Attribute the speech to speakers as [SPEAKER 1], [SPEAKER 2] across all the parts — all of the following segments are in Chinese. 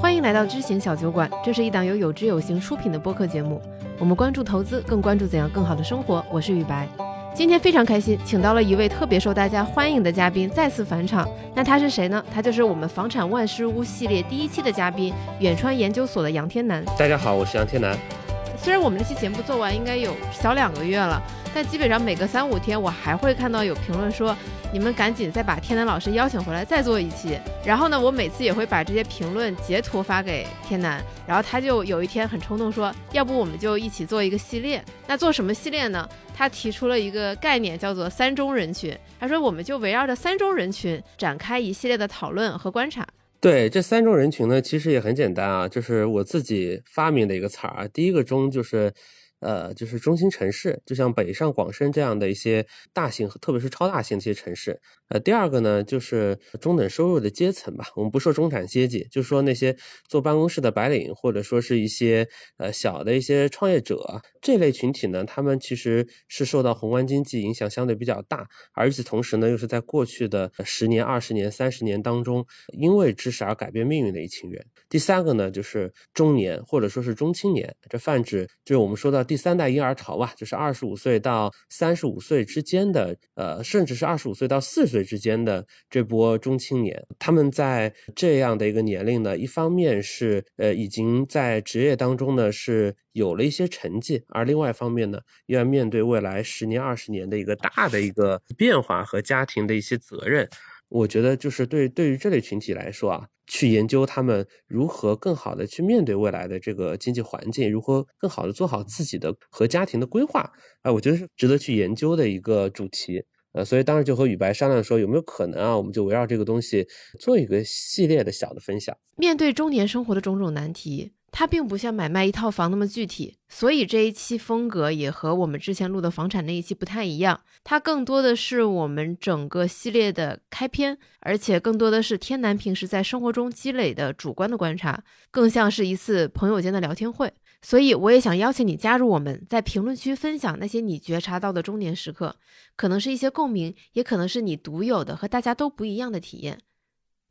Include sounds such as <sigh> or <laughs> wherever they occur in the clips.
[SPEAKER 1] 欢迎来到知行小酒馆，这是一档由有知有行出品的播客节目。我们关注投资，更关注怎样更好的生活。我是雨白，今天非常开心，请到了一位特别受大家欢迎的嘉宾再次返场。那他是谁呢？他就是我们房产万事屋系列第一期的嘉宾，远川研究所的杨天南。
[SPEAKER 2] 大家好，我是杨天南。
[SPEAKER 1] 虽然我们这期节目做完应该有小两个月了，但基本上每隔三五天我还会看到有评论说。你们赶紧再把天南老师邀请回来，再做一期。然后呢，我每次也会把这些评论截图发给天南，然后他就有一天很冲动说，要不我们就一起做一个系列。那做什么系列呢？他提出了一个概念，叫做三中人群。他说，我们就围绕着三中人群展开一系列的讨论和观察。
[SPEAKER 2] 对，这三种人群呢，其实也很简单啊，就是我自己发明的一个词儿啊。第一个中就是。呃，就是中心城市，就像北上广深这样的一些大型，特别是超大型这些城市。呃，第二个呢，就是中等收入的阶层吧。我们不说中产阶级，就说那些坐办公室的白领，或者说是一些呃小的一些创业者这类群体呢，他们其实是受到宏观经济影响相对比较大，而与此同时呢，又是在过去的十年、二十年、三十年当中，因为知识而改变命运的一群人。第三个呢，就是中年或者说是中青年，这泛指就是我们说到第三代婴儿潮吧，就是二十五岁到三十五岁之间的，呃，甚至是二十五岁到四十。岁之间的这波中青年，他们在这样的一个年龄呢，一方面是呃已经在职业当中呢是有了一些成绩，而另外一方面呢，又要面对未来十年、二十年的一个大的一个变化和家庭的一些责任。我觉得就是对对于这类群体来说啊，去研究他们如何更好的去面对未来的这个经济环境，如何更好的做好自己的和家庭的规划啊，我觉得是值得去研究的一个主题。呃，所以当时就和宇白商量说，有没有可能啊，我们就围绕这个东西做一个系列的小的分享。
[SPEAKER 1] 面对中年生活的种种难题，它并不像买卖一套房那么具体，所以这一期风格也和我们之前录的房产那一期不太一样。它更多的是我们整个系列的开篇，而且更多的是天南平时在生活中积累的主观的观察，更像是一次朋友间的聊天会。所以我也想邀请你加入我们，在评论区分享那些你觉察到的中年时刻，可能是一些共鸣，也可能是你独有的和大家都不一样的体验。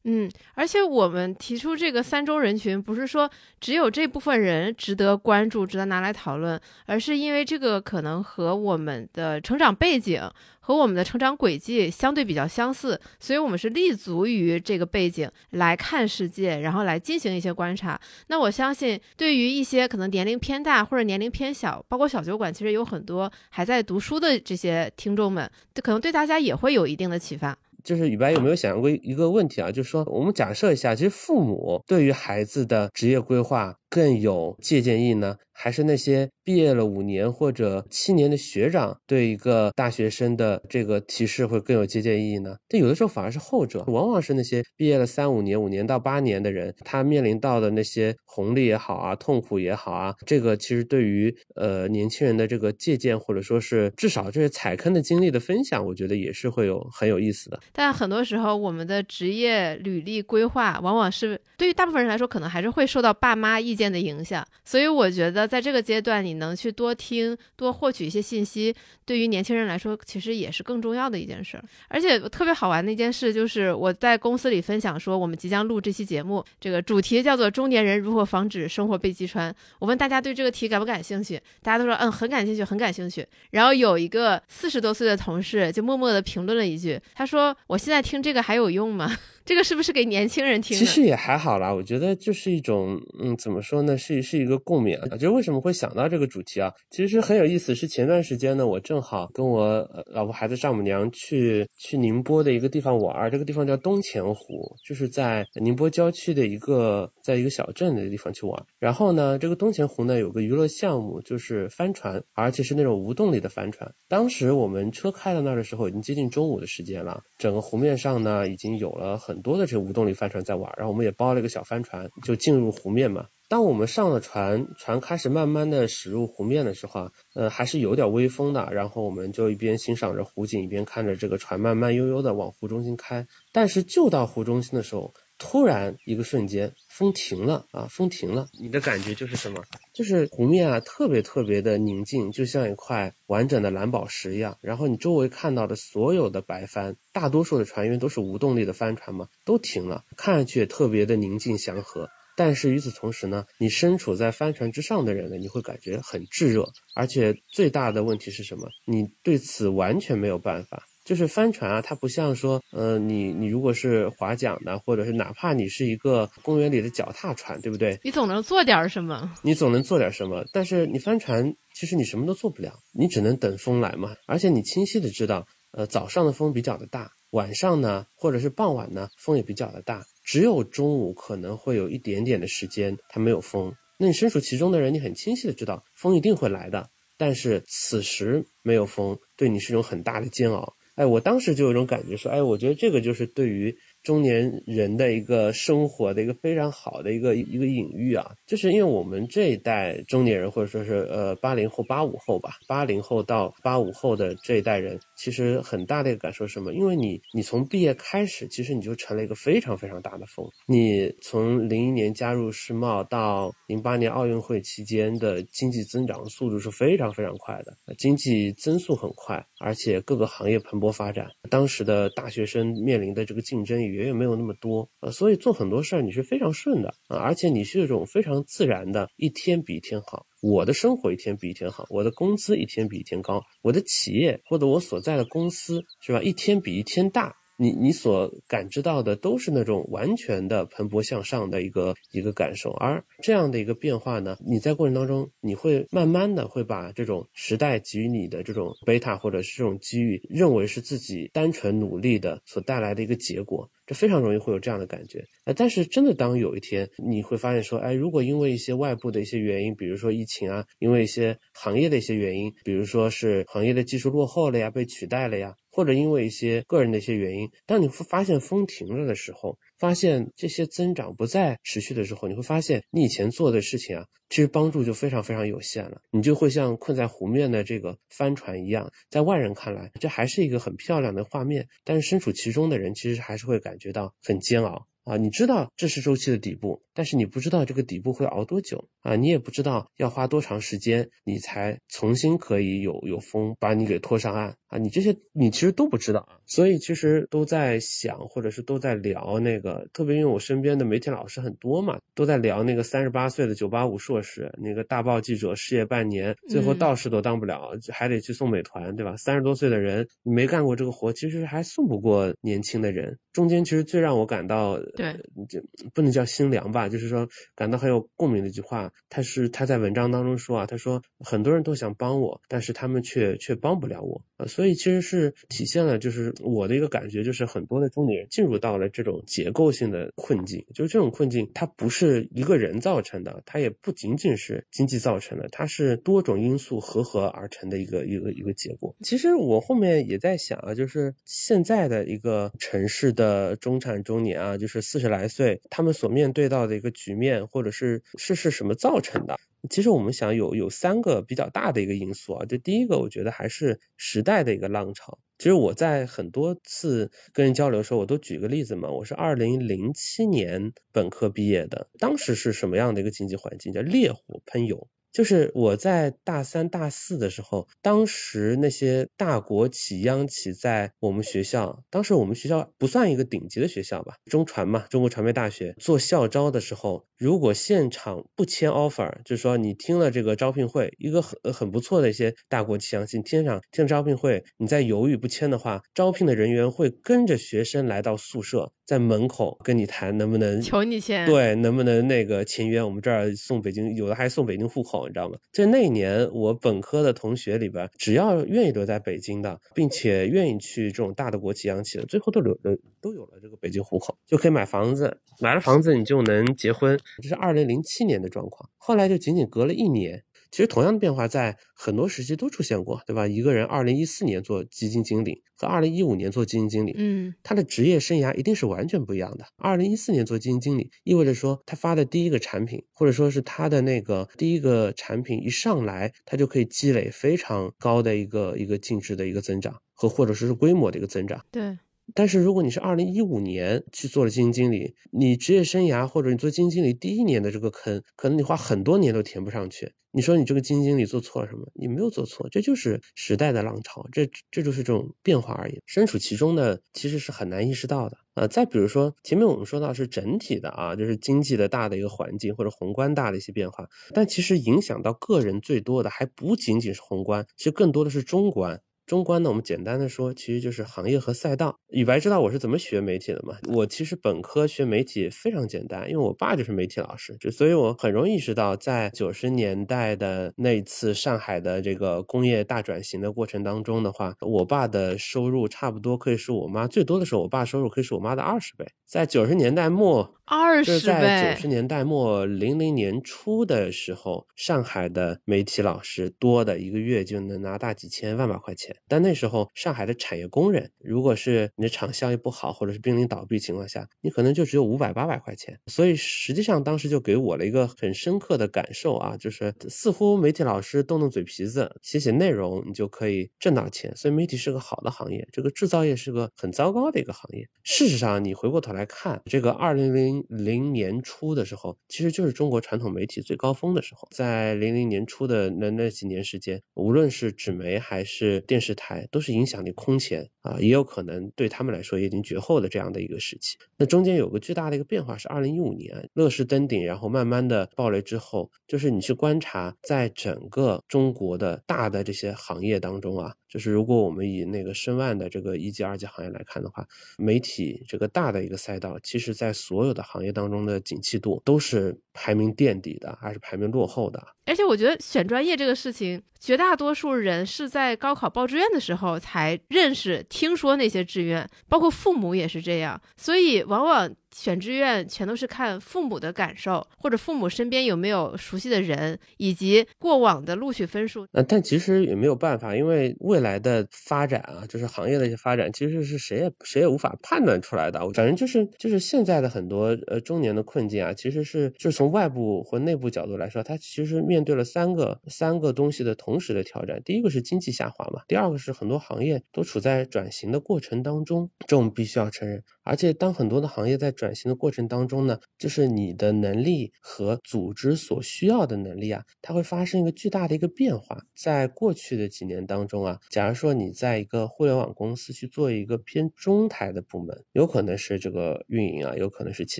[SPEAKER 1] 嗯，而且我们提出这个三中人群，不是说只有这部分人值得关注、值得拿来讨论，而是因为这个可能和我们的成长背景和我们的成长轨迹相对比较相似，所以我们是立足于这个背景来看世界，然后来进行一些观察。那我相信，对于一些可能年龄偏大或者年龄偏小，包括小酒馆，其实有很多还在读书的这些听众们，可能对大家也会有一定的启发。
[SPEAKER 2] 就是宇白有没有想过一个问题啊？就是说，我们假设一下，其实父母对于孩子的职业规划。更有借鉴意义呢，还是那些毕业了五年或者七年的学长对一个大学生的这个提示会更有借鉴意义呢？但有的时候反而是后者，往往是那些毕业了三五年、五年到八年的人，他面临到的那些红利也好啊，痛苦也好啊，这个其实对于呃年轻人的这个借鉴，或者说是至少这些踩坑的经历的分享，我觉得也是会有很有意思的。
[SPEAKER 1] 但很多时候，我们的职业履历规划，往往是对于大部分人来说，可能还是会受到爸妈意见。的影响，所以我觉得在这个阶段，你能去多听、多获取一些信息，对于年轻人来说，其实也是更重要的一件事。而且特别好玩的一件事就是，我在公司里分享说，我们即将录这期节目，这个主题叫做“中年人如何防止生活被击穿”。我问大家对这个题感不感兴趣，大家都说嗯，很感兴趣，很感兴趣。然后有一个四十多岁的同事就默默地评论了一句，他说：“我现在听这个还有用吗？” <laughs> 这个是不是给年轻人听？
[SPEAKER 2] 其实也还好啦，我觉得就是一种，嗯，怎么说呢，是是一个共鸣啊。就为什么会想到这个主题啊？其实很有意思，是前段时间呢，我正好跟我老婆孩子丈母娘去去宁波的一个地方玩，这个地方叫东钱湖，就是在宁波郊区的一个，在一个小镇的地方去玩。然后呢，这个东钱湖呢有个娱乐项目，就是帆船，而且是那种无动力的帆船。当时我们车开到那儿的时候，已经接近中午的时间了，整个湖面上呢已经有了很。很多的这个无动力帆船在玩，然后我们也包了一个小帆船，就进入湖面嘛。当我们上了船，船开始慢慢的驶入湖面的时候啊，呃，还是有点微风的。然后我们就一边欣赏着湖景，一边看着这个船慢慢悠悠的往湖中心开。但是就到湖中心的时候。突然一个瞬间，风停了啊！风停了，你的感觉就是什么？就是湖面啊，特别特别的宁静，就像一块完整的蓝宝石一样。然后你周围看到的所有的白帆，大多数的船因为都是无动力的帆船嘛，都停了，看上去也特别的宁静祥和。但是与此同时呢，你身处在帆船之上的人呢，你会感觉很炙热，而且最大的问题是什么？你对此完全没有办法。就是帆船啊，它不像说，呃，你你如果是划桨的，或者是哪怕你是一个公园里的脚踏船，对不对？
[SPEAKER 1] 你总能做点什么，
[SPEAKER 2] 你总能做点什么。但是你帆船，其实你什么都做不了，你只能等风来嘛。而且你清晰的知道，呃，早上的风比较的大，晚上呢，或者是傍晚呢，风也比较的大。只有中午可能会有一点点的时间它没有风。那你身处其中的人，你很清晰的知道，风一定会来的。但是此时没有风，对你是一种很大的煎熬。哎，我当时就有一种感觉，说，哎，我觉得这个就是对于。中年人的一个生活的一个非常好的一个一个隐喻啊，就是因为我们这一代中年人或者说是呃八零后八五后吧，八零后到八五后的这一代人，其实很大的一个感受是什么？因为你你从毕业开始，其实你就成了一个非常非常大的风。你从零一年加入世贸到零八年奥运会期间的经济增长速度是非常非常快的，经济增速很快，而且各个行业蓬勃发展。当时的大学生面临的这个竞争与远远没有那么多，呃，所以做很多事儿你是非常顺的啊，而且你是一种非常自然的，一天比一天好。我的生活一天比一天好，我的工资一天比一天高，我的企业或者我所在的公司是吧，一天比一天大。你你所感知到的都是那种完全的蓬勃向上的一个一个感受，而这样的一个变化呢，你在过程当中，你会慢慢的会把这种时代给予你的这种贝塔或者是这种机遇，认为是自己单纯努力的所带来的一个结果，这非常容易会有这样的感觉。哎，但是真的当有一天你会发现说，哎，如果因为一些外部的一些原因，比如说疫情啊，因为一些行业的一些原因，比如说是行业的技术落后了呀，被取代了呀。或者因为一些个人的一些原因，当你发现风停了的时候，发现这些增长不再持续的时候，你会发现你以前做的事情啊，其实帮助就非常非常有限了。你就会像困在湖面的这个帆船一样，在外人看来，这还是一个很漂亮的画面，但是身处其中的人其实还是会感觉到很煎熬。啊，你知道这是周期的底部，但是你不知道这个底部会熬多久啊，你也不知道要花多长时间，你才重新可以有有风把你给拖上岸啊，你这些你其实都不知道啊，所以其实都在想，或者是都在聊那个，特别因为我身边的媒体老师很多嘛，都在聊那个三十八岁的九八五硕士，那个大报记者失业半年，最后道士都当不了，还得去送美团，对吧？三十多岁的人没干过这个活，其实还送不过年轻的人。中间其实最让我感到。
[SPEAKER 1] 对，
[SPEAKER 2] 就不能叫心凉吧，就是说感到很有共鸣的一句话。他是他在文章当中说啊，他说很多人都想帮我，但是他们却却帮不了我啊。所以其实是体现了，就是我的一个感觉，就是很多的中年人进入到了这种结构性的困境。就是这种困境，它不是一个人造成的，它也不仅仅是经济造成的，它是多种因素合合而成的一个一个一个结果。其实我后面也在想啊，就是现在的一个城市的中产中年啊，就是。四十来岁，他们所面对到的一个局面，或者是是是什么造成的？其实我们想有有三个比较大的一个因素啊。这第一个，我觉得还是时代的一个浪潮。其实我在很多次跟人交流的时候，我都举个例子嘛。我是二零零七年本科毕业的，当时是什么样的一个经济环境？叫烈火喷油。就是我在大三、大四的时候，当时那些大国企、央企在我们学校，当时我们学校不算一个顶级的学校吧，中传嘛，中国传媒大学做校招的时候，如果现场不签 offer，就是说你听了这个招聘会，一个很很不错的一些大国企、央企，听场听招聘会，你在犹豫不签的话，招聘的人员会跟着学生来到宿舍。在门口跟你谈能不能
[SPEAKER 1] 求你签，
[SPEAKER 2] 对，能不能那个签约？我们这儿送北京，有的还送北京户口，你知道吗？就那年我本科的同学里边，只要愿意留在北京的，并且愿意去这种大的国企央企的，最后都留了，都有了这个北京户口，就可以买房子，买了房子你就能结婚。这是二零零七年的状况，后来就仅仅隔了一年。其实同样的变化在很多时期都出现过，对吧？一个人二零一四年做基金经理和二零一五年做基金经理，
[SPEAKER 1] 嗯，
[SPEAKER 2] 他的职业生涯一定是完全不一样的。二零一四年做基金经理，意味着说他发的第一个产品，或者说是他的那个第一个产品一上来，他就可以积累非常高的一个一个净值的一个增长和或者说是规模的一个增长。
[SPEAKER 1] 对。
[SPEAKER 2] 但是如果你是二零一五年去做了基金经理，你职业生涯或者你做基金经理第一年的这个坑，可能你花很多年都填不上去。你说你这个基金经理做错了什么？你没有做错，这就是时代的浪潮，这这就是这种变化而已。身处其中的其实是很难意识到的呃，再比如说前面我们说到是整体的啊，就是经济的大的一个环境或者宏观大的一些变化，但其实影响到个人最多的还不仅仅是宏观，其实更多的是中观。中观呢，我们简单的说，其实就是行业和赛道。宇白知道我是怎么学媒体的吗？我其实本科学媒体非常简单，因为我爸就是媒体老师，就所以我很容易意识到，在九十年代的那次上海的这个工业大转型的过程当中的话，我爸的收入差不多可以是我妈最多的时候，我爸收入可以是我妈的二十倍。在九十年代末。
[SPEAKER 1] 二十
[SPEAKER 2] 倍在九十年代末零零年初的时候，上海的媒体老师多的一个月就能拿大几千万把块钱。但那时候上海的产业工人，如果是你的厂效益不好，或者是濒临倒闭情况下，你可能就只有五百八百块钱。所以实际上当时就给我了一个很深刻的感受啊，就是似乎媒体老师动动嘴皮子写写内容，你就可以挣到钱。所以媒体是个好的行业，这个制造业是个很糟糕的一个行业。事实上，你回过头来看这个二零零。零年初的时候，其实就是中国传统媒体最高峰的时候。在零零年初的那那几年时间，无论是纸媒还是电视台，都是影响力空前啊，也有可能对他们来说已经绝后的这样的一个时期。那中间有个巨大的一个变化是二零一五年，乐视登顶，然后慢慢的暴雷之后，就是你去观察，在整个中国的大的这些行业当中啊。就是如果我们以那个申万的这个一级、二级行业来看的话，媒体这个大的一个赛道，其实在所有的行业当中的景气度都是排名垫底的，还是排名落后的。
[SPEAKER 1] 而且我觉得选专业这个事情，绝大多数人是在高考报志愿的时候才认识、听说那些志愿，包括父母也是这样，所以往往。选志愿全都是看父母的感受，或者父母身边有没有熟悉的人，以及过往的录取分数。
[SPEAKER 2] 呃，但其实也没有办法，因为未来的发展啊，就是行业的一些发展，其实是谁也谁也无法判断出来的。反正就是就是现在的很多呃中年的困境啊，其实是就是从外部或内部角度来说，它其实面对了三个三个东西的同时的挑战。第一个是经济下滑嘛，第二个是很多行业都处在转型的过程当中，这我们必须要承认。而且当很多的行业在转转型的过程当中呢，就是你的能力和组织所需要的能力啊，它会发生一个巨大的一个变化。在过去的几年当中啊，假如说你在一个互联网公司去做一个偏中台的部门，有可能是这个运营啊，有可能是其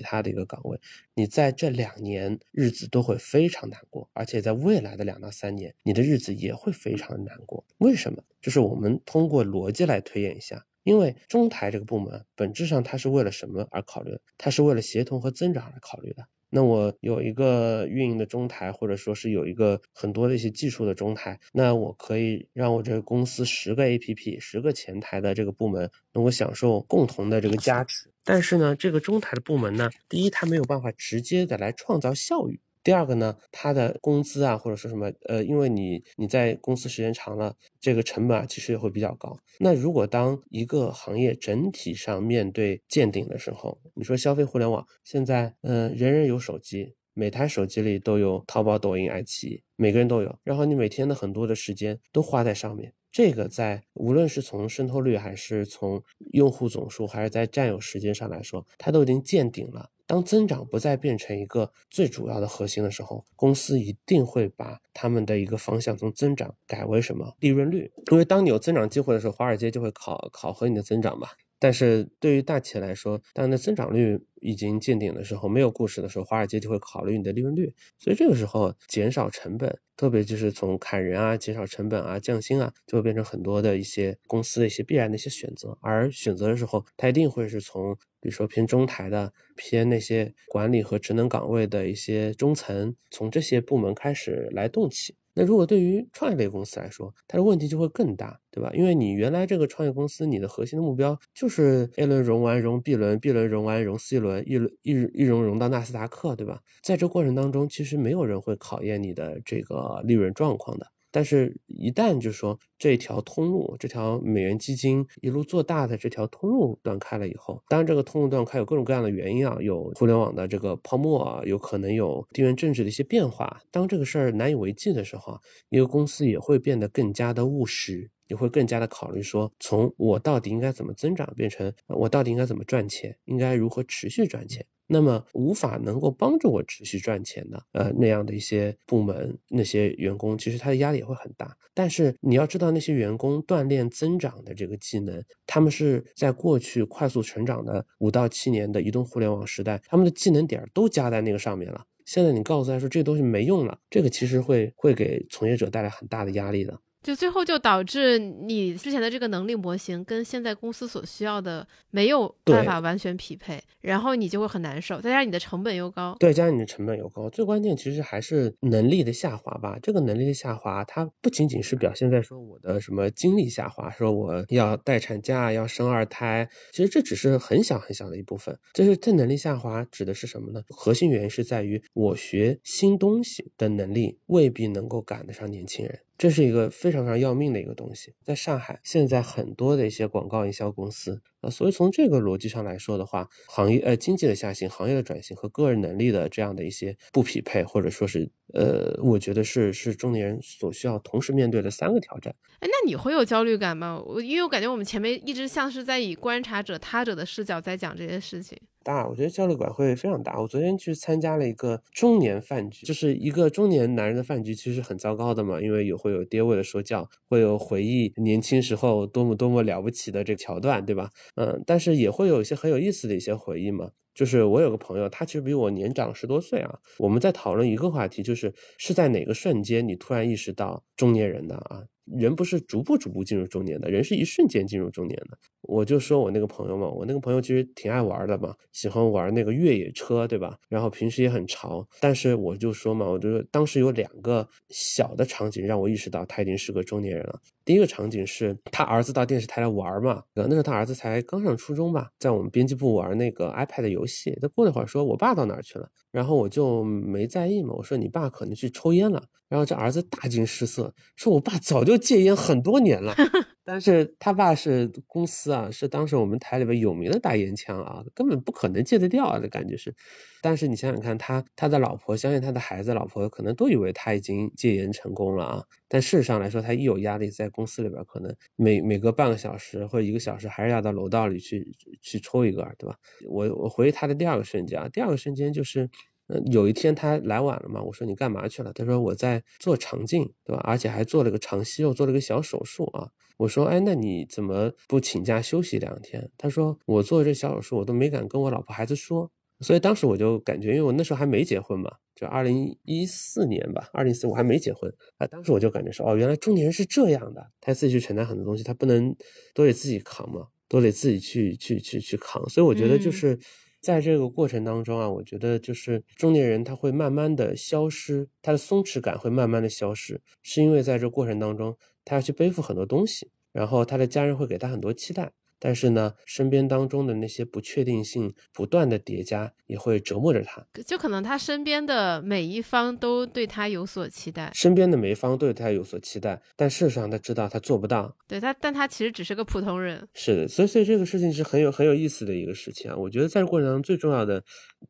[SPEAKER 2] 他的一个岗位，你在这两年日子都会非常难过，而且在未来的两到三年，你的日子也会非常难过。为什么？就是我们通过逻辑来推演一下。因为中台这个部门本质上它是为了什么而考虑？它是为了协同和增长而考虑的。那我有一个运营的中台，或者说是有一个很多的一些技术的中台，那我可以让我这个公司十个 APP、十个前台的这个部门能够享受共同的这个价值。但是呢，这个中台的部门呢，第一，它没有办法直接的来创造效益。第二个呢，他的工资啊，或者说什么，呃，因为你你在公司时间长了，这个成本啊，其实也会比较高。那如果当一个行业整体上面对见顶的时候，你说消费互联网现在，嗯，人人有手机，每台手机里都有淘宝、抖音、爱奇艺，每个人都有，然后你每天的很多的时间都花在上面，这个在无论是从渗透率，还是从用户总数，还是在占有时间上来说，它都已经见顶了。当增长不再变成一个最主要的核心的时候，公司一定会把他们的一个方向从增长改为什么利润率？因为当你有增长机会的时候，华尔街就会考考核你的增长嘛。但是对于大企业来说，当你的增长率已经见顶的时候，没有故事的时候，华尔街就会考虑你的利润率。所以这个时候减少成本，特别就是从砍人啊、减少成本啊、降薪啊，就会变成很多的一些公司的一些必然的一些选择。而选择的时候，它一定会是从比如说偏中台的、偏那些管理和职能岗位的一些中层，从这些部门开始来动起。那如果对于创业类公司来说，它的问题就会更大，对吧？因为你原来这个创业公司，你的核心的目标就是 A 轮融完融 B 轮，B 轮融完融 C 轮，一轮一一融融到纳斯达克，对吧？在这过程当中，其实没有人会考验你的这个利润状况的。但是，一旦就是说这条通路，这条美元基金一路做大的这条通路断开了以后，当然这个通路断开有各种各样的原因啊，有互联网的这个泡沫啊，有可能有地缘政治的一些变化。当这个事儿难以为继的时候，一个公司也会变得更加的务实。你会更加的考虑说，从我到底应该怎么增长，变成我到底应该怎么赚钱，应该如何持续赚钱。那么无法能够帮助我持续赚钱的，呃，那样的一些部门那些员工，其实他的压力也会很大。但是你要知道，那些员工锻炼增长的这个技能，他们是在过去快速成长的五到七年的移动互联网时代，他们的技能点都加在那个上面了。现在你告诉他说这东西没用了，这个其实会会给从业者带来很大的压力的。
[SPEAKER 1] 就最后就导致你之前的这个能力模型跟现在公司所需要的没有办法完全匹配，然后你就会很难受，再加上你的成本又高，
[SPEAKER 2] 对，加上你的成本又高，最关键其实还是能力的下滑吧。这个能力的下滑，它不仅仅是表现在说我的什么精力下滑，说我要待产假要生二胎，其实这只是很小很小的一部分。就是这能力下滑指的是什么呢？核心原因是在于我学新东西的能力未必能够赶得上年轻人。这是一个非常非常要命的一个东西，在上海现在很多的一些广告营销公司啊，所以从这个逻辑上来说的话，行业呃经济的下行、行业的转型和个人能力的这样的一些不匹配，或者说是呃，我觉得是是中年人所需要同时面对的三个挑战。
[SPEAKER 1] 哎，那你会有焦虑感吗？我因为我感觉我们前面一直像是在以观察者、他者的视角在讲这些事情。
[SPEAKER 2] 大，我觉得焦虑感会非常大。我昨天去参加了一个中年饭局，就是一个中年男人的饭局，其实很糟糕的嘛，因为有会有爹味的说教，会有回忆年轻时候多么多么了不起的这个桥段，对吧？嗯，但是也会有一些很有意思的一些回忆嘛。就是我有个朋友，他其实比我年长十多岁啊，我们在讨论一个话题，就是是在哪个瞬间你突然意识到中年人的啊？人不是逐步逐步进入中年的，人是一瞬间进入中年的。我就说我那个朋友嘛，我那个朋友其实挺爱玩的嘛，喜欢玩那个越野车，对吧？然后平时也很潮。但是我就说嘛，我就说当时有两个小的场景让我意识到他已经是个中年人了。第一个场景是他儿子到电视台来玩嘛，那时候他儿子才刚上初中吧，在我们编辑部玩那个 iPad 游戏。他过了一会儿说：“我爸到哪儿去了？”然后我就没在意嘛，我说：“你爸可能去抽烟了。”然后这儿子大惊失色，说：“我爸早就戒烟很多年了。” <laughs> 但是他爸是公司啊，是当时我们台里边有名的大烟枪啊，根本不可能戒得掉啊的感觉是。但是你想想看，他他的老婆，相信他的孩子、老婆可能都以为他已经戒烟成功了啊。但事实上来说，他一有压力，在公司里边可能每每隔半个小时或者一个小时，还是要到楼道里去去抽一个，对吧？我我回忆他的第二个瞬间啊，第二个瞬间就是。嗯，有一天他来晚了嘛，我说你干嘛去了？他说我在做肠镜，对吧？而且还做了个肠息肉，做了个小手术啊。我说，哎，那你怎么不请假休息两天？他说我做这小手术，我都没敢跟我老婆孩子说。所以当时我就感觉，因为我那时候还没结婚嘛，就二零一四年吧，二零一四我还没结婚啊。当时我就感觉说，哦，原来中年人是这样的，他自己去承担很多东西，他不能都得自己扛嘛，都得自己去去去去扛。所以我觉得就是。在这个过程当中啊，我觉得就是中年人他会慢慢的消失，他的松弛感会慢慢的消失，是因为在这过程当中，他要去背负很多东西，然后他的家人会给他很多期待。但是呢，身边当中的那些不确定性不断的叠加，也会折磨着他。
[SPEAKER 1] 就可能他身边的每一方都对他有所期待，
[SPEAKER 2] 身边的每一方都对他有所期待，但事实上他知道他做不到。
[SPEAKER 1] 对他，但他其实只是个普通人。
[SPEAKER 2] 是的，所以所以这个事情是很有很有意思的一个事情啊。我觉得在这过程当中最重要的，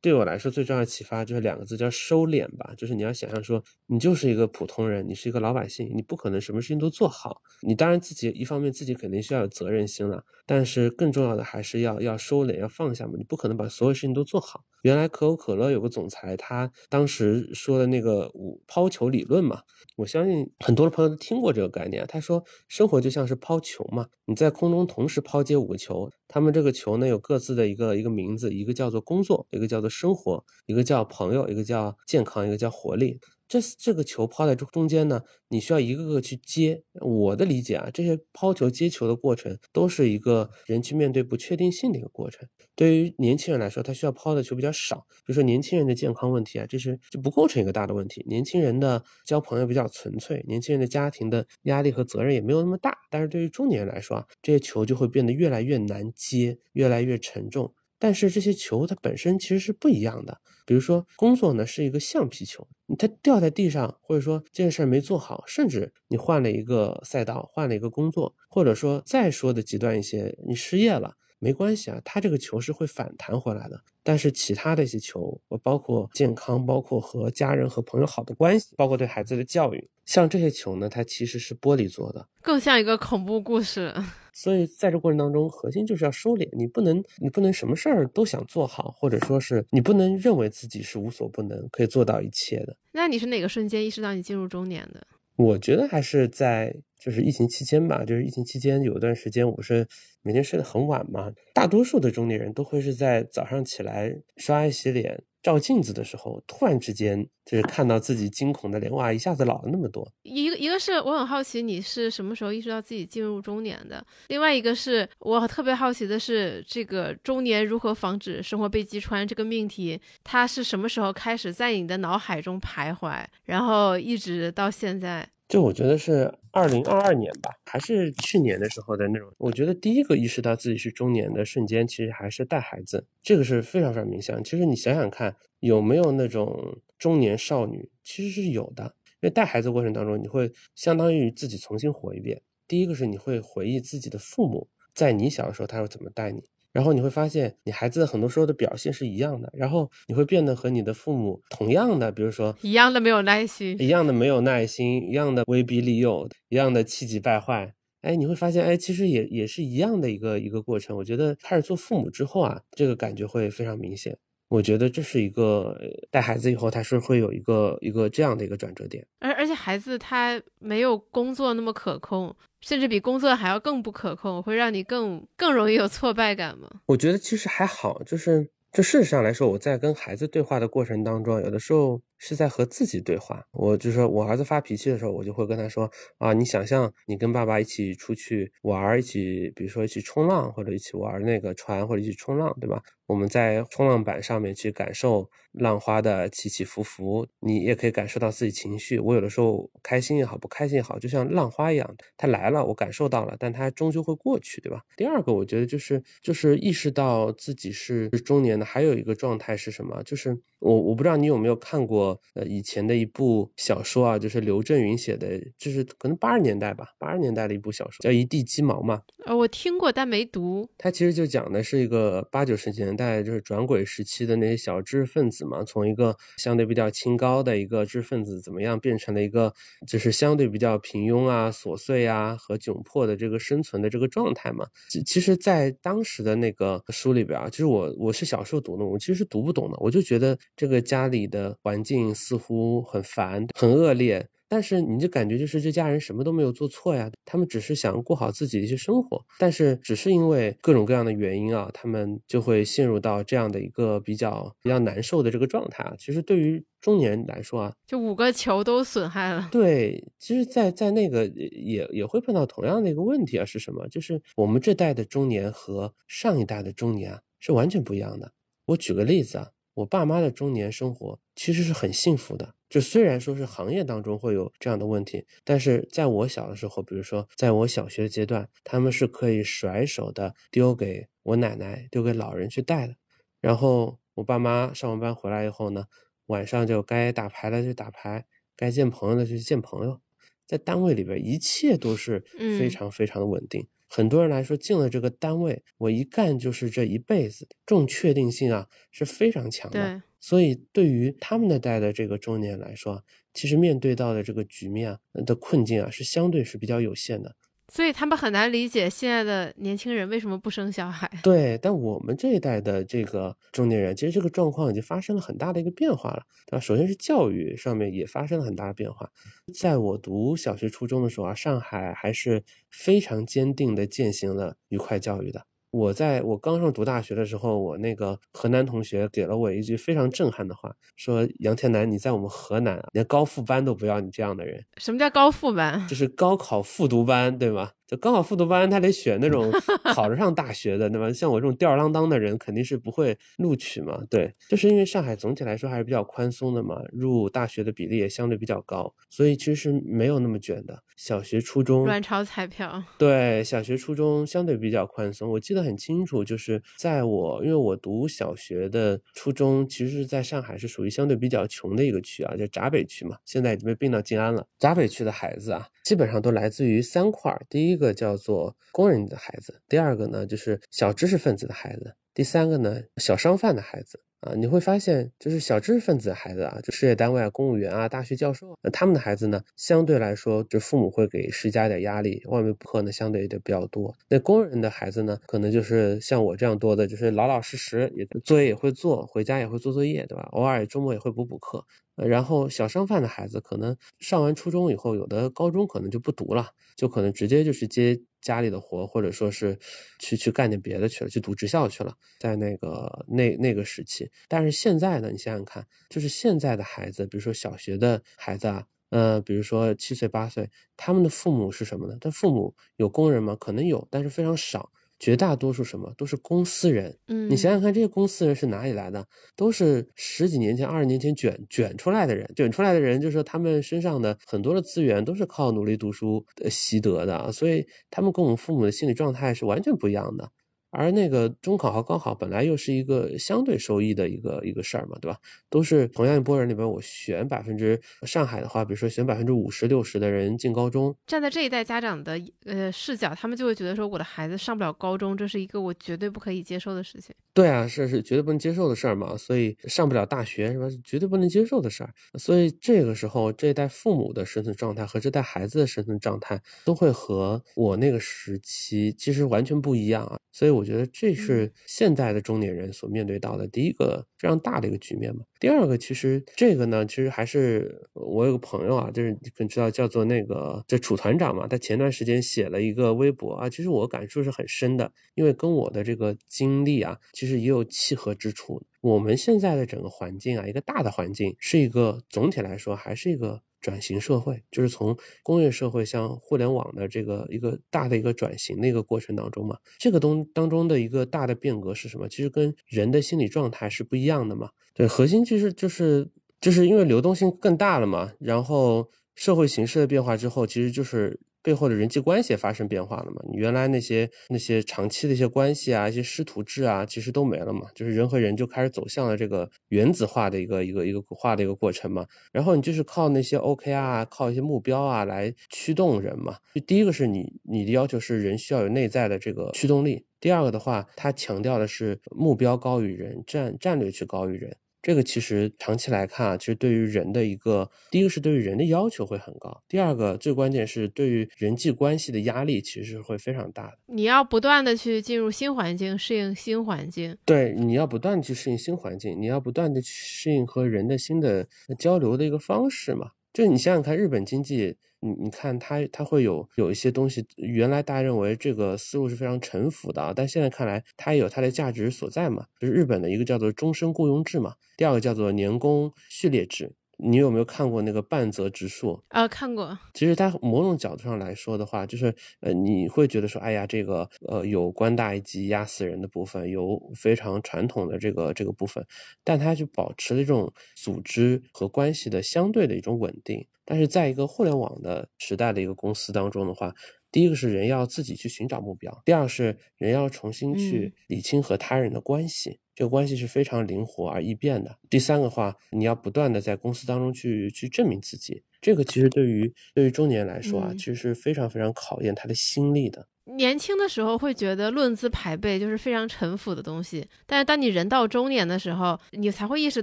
[SPEAKER 2] 对我来说最重要的启发就是两个字，叫收敛吧。就是你要想象说，你就是一个普通人，你是一个老百姓，你不可能什么事情都做好。你当然自己一方面自己肯定需要有责任心了。但是更重要的还是要要收敛，要放下嘛。你不可能把所有事情都做好。原来可口可乐有个总裁，他当时说的那个五抛球理论嘛，我相信很多的朋友都听过这个概念。他说，生活就像是抛球嘛，你在空中同时抛接五个球，他们这个球呢有各自的一个一个名字，一个叫做工作，一个叫做生活，一个叫朋友，一个叫健康，一个叫活力。这这个球抛在中中间呢，你需要一个个去接。我的理解啊，这些抛球接球的过程都是一个人去面对不确定性的一个过程。对于年轻人来说，他需要抛的球比较少，比如说年轻人的健康问题啊，这是就不构成一个大的问题。年轻人的交朋友比较纯粹，年轻人的家庭的压力和责任也没有那么大。但是对于中年人来说啊，这些球就会变得越来越难接，越来越沉重。但是这些球它本身其实是不一样的，比如说工作呢是一个橡皮球，它掉在地上，或者说这件事没做好，甚至你换了一个赛道，换了一个工作，或者说再说的极端一些，你失业了，没关系啊，他这个球是会反弹回来的。但是其他的一些球，我包括健康，包括和家人和朋友好的关系，包括对孩子的教育，像这些球呢，它其实是玻璃做的，
[SPEAKER 1] 更像一个恐怖故事。<laughs>
[SPEAKER 2] 所以在这过程当中，核心就是要收敛，你不能，你不能什么事儿都想做好，或者说是你不能认为自己是无所不能，可以做到一切的。
[SPEAKER 1] 那你是哪个瞬间意识到你进入中年的？
[SPEAKER 2] 我觉得还是在就是疫情期间吧，就是疫情期间有一段时间我是每天睡得很晚嘛。大多数的中年人都会是在早上起来刷牙洗脸、照镜子的时候，突然之间就是看到自己惊恐的脸，哇，一下子老了那么多。
[SPEAKER 1] 一个一个是我很好奇你是什么时候意识到自己进入中年的，另外一个是我特别好奇的是这个中年如何防止生活被击穿这个命题，它是什么时候开始在你的脑海中徘徊，然后一直到现在。
[SPEAKER 2] 就我觉得是二零二二年吧，还是去年的时候的那种。我觉得第一个意识到自己是中年的瞬间，其实还是带孩子，这个是非常非常明显。其实你想想看，有没有那种中年少女，其实是有的。因为带孩子过程当中，你会相当于自己重新活一遍。第一个是你会回忆自己的父母在你小的时候他是怎么带你。然后你会发现，你孩子很多时候的表现是一样的，然后你会变得和你的父母同样的，比如说
[SPEAKER 1] 一样的没有耐心，
[SPEAKER 2] 一样的没有耐心，一样的威逼利诱，一样的气急败坏。哎，你会发现，哎，其实也也是一样的一个一个过程。我觉得开始做父母之后啊，这个感觉会非常明显。我觉得这是一个带孩子以后，他是会有一个一个这样的一个转折点。
[SPEAKER 1] 而而且孩子他没有工作那么可控，甚至比工作还要更不可控，会让你更更容易有挫败感吗？
[SPEAKER 2] 我觉得其实还好，就是就事实上来说，我在跟孩子对话的过程当中，有的时候是在和自己对话。我就说我儿子发脾气的时候，我就会跟他说啊，你想象你跟爸爸一起出去玩，一起比如说一起冲浪，或者一起玩那个船，或者一起冲浪，对吧？我们在冲浪板上面去感受浪花的起起伏伏，你也可以感受到自己情绪。我有的时候开心也好，不开心也好，就像浪花一样，它来了，我感受到了，但它终究会过去，对吧？第二个，我觉得就是就是意识到自己是中年的，还有一个状态是什么？就是我我不知道你有没有看过呃以前的一部小说啊，就是刘震云写的，就是可能八十年代吧，八十年代的一部小说叫《一地鸡毛》嘛。
[SPEAKER 1] 呃，我听过，但没读。
[SPEAKER 2] 它其实就讲的是一个八九十年代。就是转轨时期的那些小知识分子嘛，从一个相对比较清高的一个知识分子，怎么样变成了一个就是相对比较平庸啊、琐碎啊和窘迫的这个生存的这个状态嘛。其其实，在当时的那个书里边啊，其实我我是小时候读的，我其实是读不懂的，我就觉得这个家里的环境似乎很烦、很恶劣。但是你就感觉就是这家人什么都没有做错呀，他们只是想过好自己的一些生活，但是只是因为各种各样的原因啊，他们就会陷入到这样的一个比较比较难受的这个状态啊。其实对于中年人来说啊，
[SPEAKER 1] 就五个球都损害了。
[SPEAKER 2] 对，其实，在在那个也也会碰到同样的一个问题啊，是什么？就是我们这代的中年和上一代的中年啊是完全不一样的。我举个例子啊，我爸妈的中年生活其实是很幸福的。就虽然说是行业当中会有这样的问题，但是在我小的时候，比如说在我小学阶段，他们是可以甩手的丢给我奶奶、丢给老人去带的。然后我爸妈上完班回来以后呢，晚上就该打牌的去打牌，该见朋友的去见朋友。在单位里边，一切都是非常非常的稳定。很多人来说，进了这个单位，我一干就是这一辈子，这种确定性啊是非常强的。所以，对于他们那代的这个中年来说，其实面对到的这个局面啊的困境啊，是相对是比较有限的。
[SPEAKER 1] 所以他们很难理解现在的年轻人为什么不生小孩。
[SPEAKER 2] 对，但我们这一代的这个中年人，其实这个状况已经发生了很大的一个变化了，对吧？首先是教育上面也发生了很大的变化。在我读小学、初中的时候啊，上海还是非常坚定的践行了愉快教育的。我在我刚上读大学的时候，我那个河南同学给了我一句非常震撼的话，说杨天南，你在我们河南连高复班都不要你这样的人。
[SPEAKER 1] 什么叫高复班？
[SPEAKER 2] 就是高考复读班，对吗？就高考复读班，他得选那种 <laughs> 考得上大学的，对吧？像我这种吊儿郎当的人，肯定是不会录取嘛。对，就是因为上海总体来说还是比较宽松的嘛，入大学的比例也相对比较高，所以其实没有那么卷的。小学、初中
[SPEAKER 1] 乱炒彩票，
[SPEAKER 2] 对，小学、初中相对比较宽松。我记得很清楚，就是在我因为我读小学的初中，其实是在上海是属于相对比较穷的一个区啊，就闸北区嘛，现在已经被并到静安了。闸北区的孩子啊，基本上都来自于三块儿，第一。一个叫做工人的孩子，第二个呢就是小知识分子的孩子，第三个呢小商贩的孩子。啊，你会发现，就是小知识分子的孩子啊，就事业单位啊、公务员啊、大学教授，那他们的孩子呢，相对来说，就父母会给施加点压力，外面补课呢，相对的比较多。那工人的孩子呢，可能就是像我这样多的，就是老老实实，也作业也会做，回家也会做作业，对吧？偶尔周末也会补补课。然后小商贩的孩子，可能上完初中以后，有的高中可能就不读了，就可能直接就是接。家里的活，或者说是去去干点别的去了，去读职校去了，在那个那那个时期。但是现在呢，你想想看，就是现在的孩子，比如说小学的孩子啊，呃，比如说七岁八岁，他们的父母是什么呢？他父母有工人吗？可能有，但是非常少。绝大多数什么都是公司人，
[SPEAKER 1] 嗯，
[SPEAKER 2] 你想想看，这些公司人是哪里来的？都是十几年前、二十年前卷卷出来的人，卷出来的人，就是说他们身上的很多的资源都是靠努力读书习得的，所以他们跟我们父母的心理状态是完全不一样的。而那个中考和高考本来又是一个相对收益的一个一个事儿嘛，对吧？都是同样一拨人里边，我选百分之上海的话，比如说选百分之五十六十的人进高中。
[SPEAKER 1] 站在这一代家长的呃视角，他们就会觉得说，我的孩子上不了高中，这是一个我绝对不可以接受的事情。
[SPEAKER 2] 对啊，是是绝对不能接受的事儿嘛。所以上不了大学是吧？绝对不能接受的事儿。所以这个时候，这一代父母的生存状态和这代孩子的生存状态，都会和我那个时期其实完全不一样啊。所以我觉得这是现在的中年人所面对到的第一个非常大的一个局面嘛。第二个，其实这个呢，其实还是我有个朋友啊，就是你可能知道叫做那个这楚团长嘛，他前段时间写了一个微博啊，其实我感触是很深的，因为跟我的这个经历啊，其实也有契合之处。我们现在的整个环境啊，一个大的环境是一个总体来说还是一个。转型社会就是从工业社会向互联网的这个一个大的一个转型的一个过程当中嘛，这个东当中的一个大的变革是什么？其实跟人的心理状态是不一样的嘛。对，核心其实就是就是因为流动性更大了嘛，然后社会形势的变化之后，其实就是。背后的人际关系也发生变化了嘛？你原来那些那些长期的一些关系啊，一些师徒制啊，其实都没了嘛。就是人和人就开始走向了这个原子化的一个一个一个化的一个过程嘛。然后你就是靠那些 OKR 啊，靠一些目标啊来驱动人嘛。就第一个是你你的要求是人需要有内在的这个驱动力。第二个的话，它强调的是目标高于人，战战略去高于人。这个其实长期来看啊，其实对于人的一个，第一个是对于人的要求会很高，第二个最关键是对于人际关系的压力其实是会非常大的。
[SPEAKER 1] 你要不断的去进入新环境，适应新环境。
[SPEAKER 2] 对，你要不断去适应新环境，你要不断的去适应和人的新的交流的一个方式嘛。就你想想看，日本经济。你你看，它它会有有一些东西，原来大家认为这个思路是非常陈腐的啊，但现在看来，它也有它的价值所在嘛。就是日本的一个叫做终身雇佣制嘛，第二个叫做年功序列制。你有没有看过那个半泽直树
[SPEAKER 1] 啊？看过。
[SPEAKER 2] 其实它某种角度上来说的话，就是呃，你会觉得说，哎呀，这个呃有官大一级压死人的部分，有非常传统的这个这个部分，但它就保持了这种组织和关系的相对的一种稳定。但是在一个互联网的时代的一个公司当中的话，第一个是人要自己去寻找目标，第二是人要重新去理清和他人的关系。这个关系是非常灵活而易变的。第三个话，你要不断的在公司当中去去证明自己，这个其实对于对于中年来说啊，其实是非常非常考验他的心力的。
[SPEAKER 1] 年轻的时候会觉得论资排辈就是非常陈腐的东西，但是当你人到中年的时候，你才会意识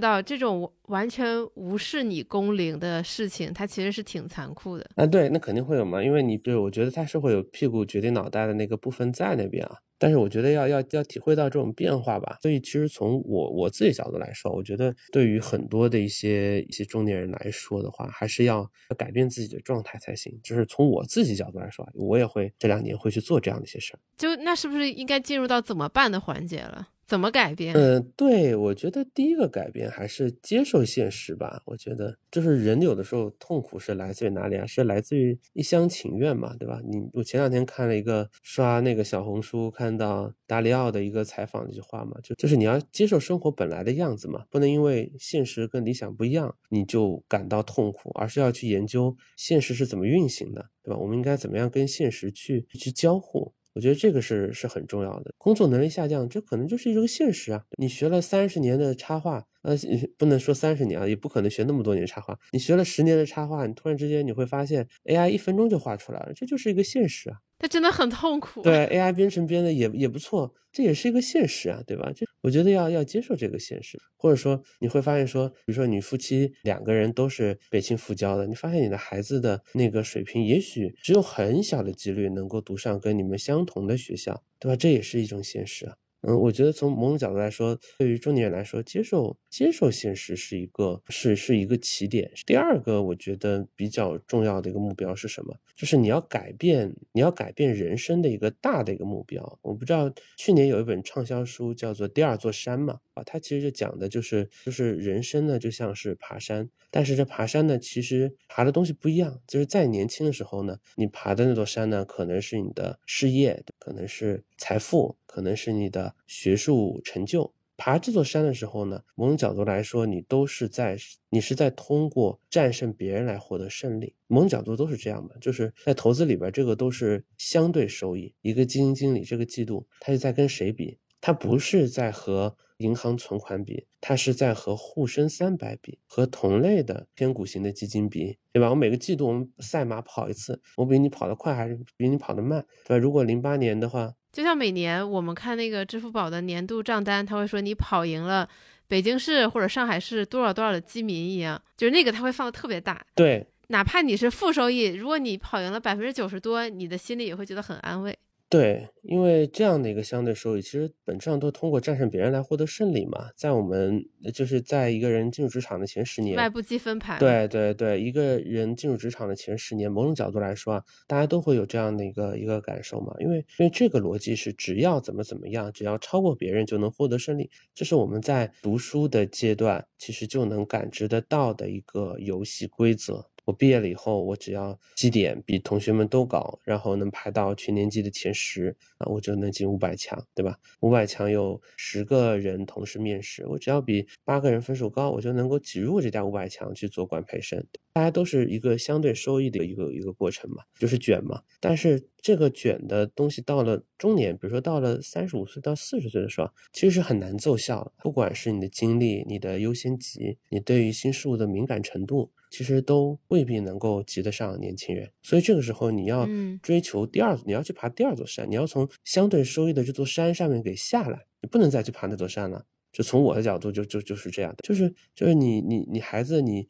[SPEAKER 1] 到这种完全无视你工龄的事情，它其实是挺残酷的。
[SPEAKER 2] 啊，对，那肯定会有嘛，因为你对我觉得它是会有屁股决定脑袋的那个部分在那边啊。但是我觉得要要要体会到这种变化吧，所以其实从我我自己角度来说，我觉得对于很多的一些一些中年人来说的话，还是要改变自己的状态才行。就是从我自己角度来说，我也会这两年会去做这样的一些事儿。
[SPEAKER 1] 就那是不是应该进入到怎么办的环节了？怎么改变？
[SPEAKER 2] 嗯，对，我觉得第一个改变还是接受现实吧。我觉得就是人有的时候痛苦是来自于哪里啊？是来自于一厢情愿嘛，对吧？你我前两天看了一个刷那个小红书，看到达里奥的一个采访一句话嘛，就就是你要接受生活本来的样子嘛，不能因为现实跟理想不一样你就感到痛苦，而是要去研究现实是怎么运行的，对吧？我们应该怎么样跟现实去去交互？我觉得这个是是很重要的。工作能力下降，这可能就是一个现实啊。你学了三十年的插画，呃，不能说三十年啊，也不可能学那么多年插画。你学了十年的插画，你突然之间你会发现 AI 一分钟就画出来了，这就是一个现实啊。
[SPEAKER 1] 它真的很痛苦。
[SPEAKER 2] 对 AI 编程编的也也不错，这也是一个现实啊，对吧？这我觉得要要接受这个现实，或者说你会发现说，比如说你夫妻两个人都是北清复交的，你发现你的孩子的那个水平，也许只有很小的几率能够读上跟你们相同的学校，对吧？这也是一种现实啊。嗯，我觉得从某种角度来说，对于中年人来说，接受接受现实是一个是是一个起点。第二个，我觉得比较重要的一个目标是什么？就是你要改变，你要改变人生的一个大的一个目标。我不知道去年有一本畅销书叫做《第二座山》嘛？啊，它其实就讲的就是就是人生呢就像是爬山，但是这爬山呢其实爬的东西不一样。就是在年轻的时候呢，你爬的那座山呢可能是你的事业，可能是财富，可能是你的。学术成就，爬这座山的时候呢，某种角度来说，你都是在，你是在通过战胜别人来获得胜利。某种角度都是这样嘛，就是在投资里边，这个都是相对收益。一个基金经理这个季度，他是在跟谁比？他不是在和银行存款比，它是在和沪深三百比，和同类的偏股型的基金比，对吧？我每个季度我们赛马跑一次，我比你跑得快还是比你跑得慢，对吧？如果零八年的话。
[SPEAKER 1] 就像每年我们看那个支付宝的年度账单，他会说你跑赢了北京市或者上海市多少多少的基民一样，就是那个他会放的特别大。
[SPEAKER 2] 对，
[SPEAKER 1] 哪怕你是负收益，如果你跑赢了百分之九十多，你的心里也会觉得很安慰。
[SPEAKER 2] 对，因为这样的一个相对收益，其实本质上都通过战胜别人来获得胜利嘛。在我们就是在一个人进入职场的前十年，
[SPEAKER 1] 外部积分盘。
[SPEAKER 2] 对对对，一个人进入职场的前十年，某种角度来说啊，大家都会有这样的一个一个感受嘛。因为因为这个逻辑是，只要怎么怎么样，只要超过别人就能获得胜利，这是我们在读书的阶段其实就能感知得到的一个游戏规则。我毕业了以后，我只要绩点比同学们都高，然后能排到全年级的前十啊，我就能进五百强，对吧？五百强有十个人同时面试，我只要比八个人分数高，我就能够挤入这家五百强去做管培生。大家都是一个相对收益的一个一个过程嘛，就是卷嘛。但是这个卷的东西到了中年，比如说到了三十五岁到四十岁的时候，其实是很难奏效。不管是你的精力、你的优先级、你对于新事物的敏感程度。其实都未必能够及得上年轻人，所以这个时候你要追求第二，你要去爬第二座山，你要从相对收益的这座山上面给下来，你不能再去爬那座山了。就从我的角度，就就就是这样的，就是就是你你你孩子，你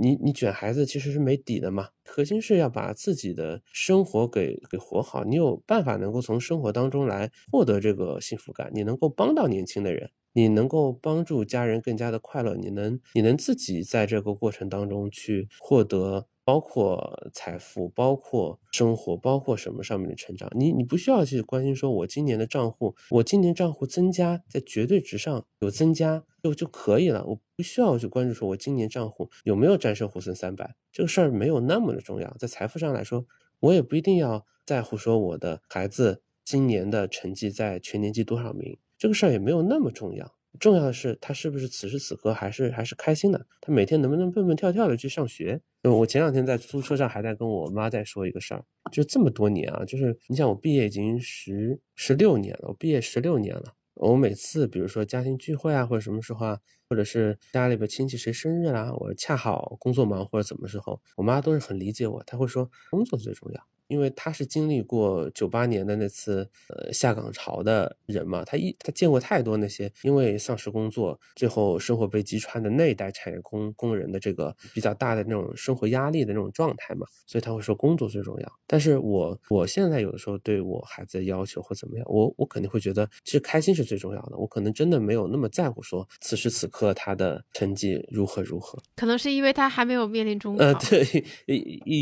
[SPEAKER 2] 你你卷孩子其实是没底的嘛，核心是要把自己的生活给给活好，你有办法能够从生活当中来获得这个幸福感，你能够帮到年轻的人。你能够帮助家人更加的快乐，你能你能自己在这个过程当中去获得，包括财富，包括生活，包括什么上面的成长。你你不需要去关心说，我今年的账户，我今年账户增加在绝对值上有增加就就可以了。我不需要去关注说我今年账户有没有战胜沪深三百，这个事儿没有那么的重要。在财富上来说，我也不一定要在乎说我的孩子今年的成绩在全年级多少名。这个事儿也没有那么重要，重要的是他是不是此时此刻还是还是开心的，他每天能不能蹦蹦跳跳的去上学？我前两天在出租车上还在跟我妈在说一个事儿，就这么多年啊，就是你想我毕业已经十十六年了，我毕业十六年了，我每次比如说家庭聚会啊，或者什么时候啊，或者是家里边亲戚谁生日啦，我恰好工作忙或者怎么时候，我妈都是很理解我，她会说工作最重要。因为他是经历过九八年的那次呃下岗潮的人嘛，他一他见过太多那些因为丧失工作，最后生活被击穿的那一代产业工工人的这个比较大的那种生活压力的那种状态嘛，所以他会说工作最重要。但是我我现在有的时候对我孩子的要求或怎么样，我我肯定会觉得其实开心是最重要的。我可能真的没有那么在乎说此时此刻他的成绩如何如何，
[SPEAKER 1] 可能是因为他还没有面临中考。
[SPEAKER 2] 呃，对，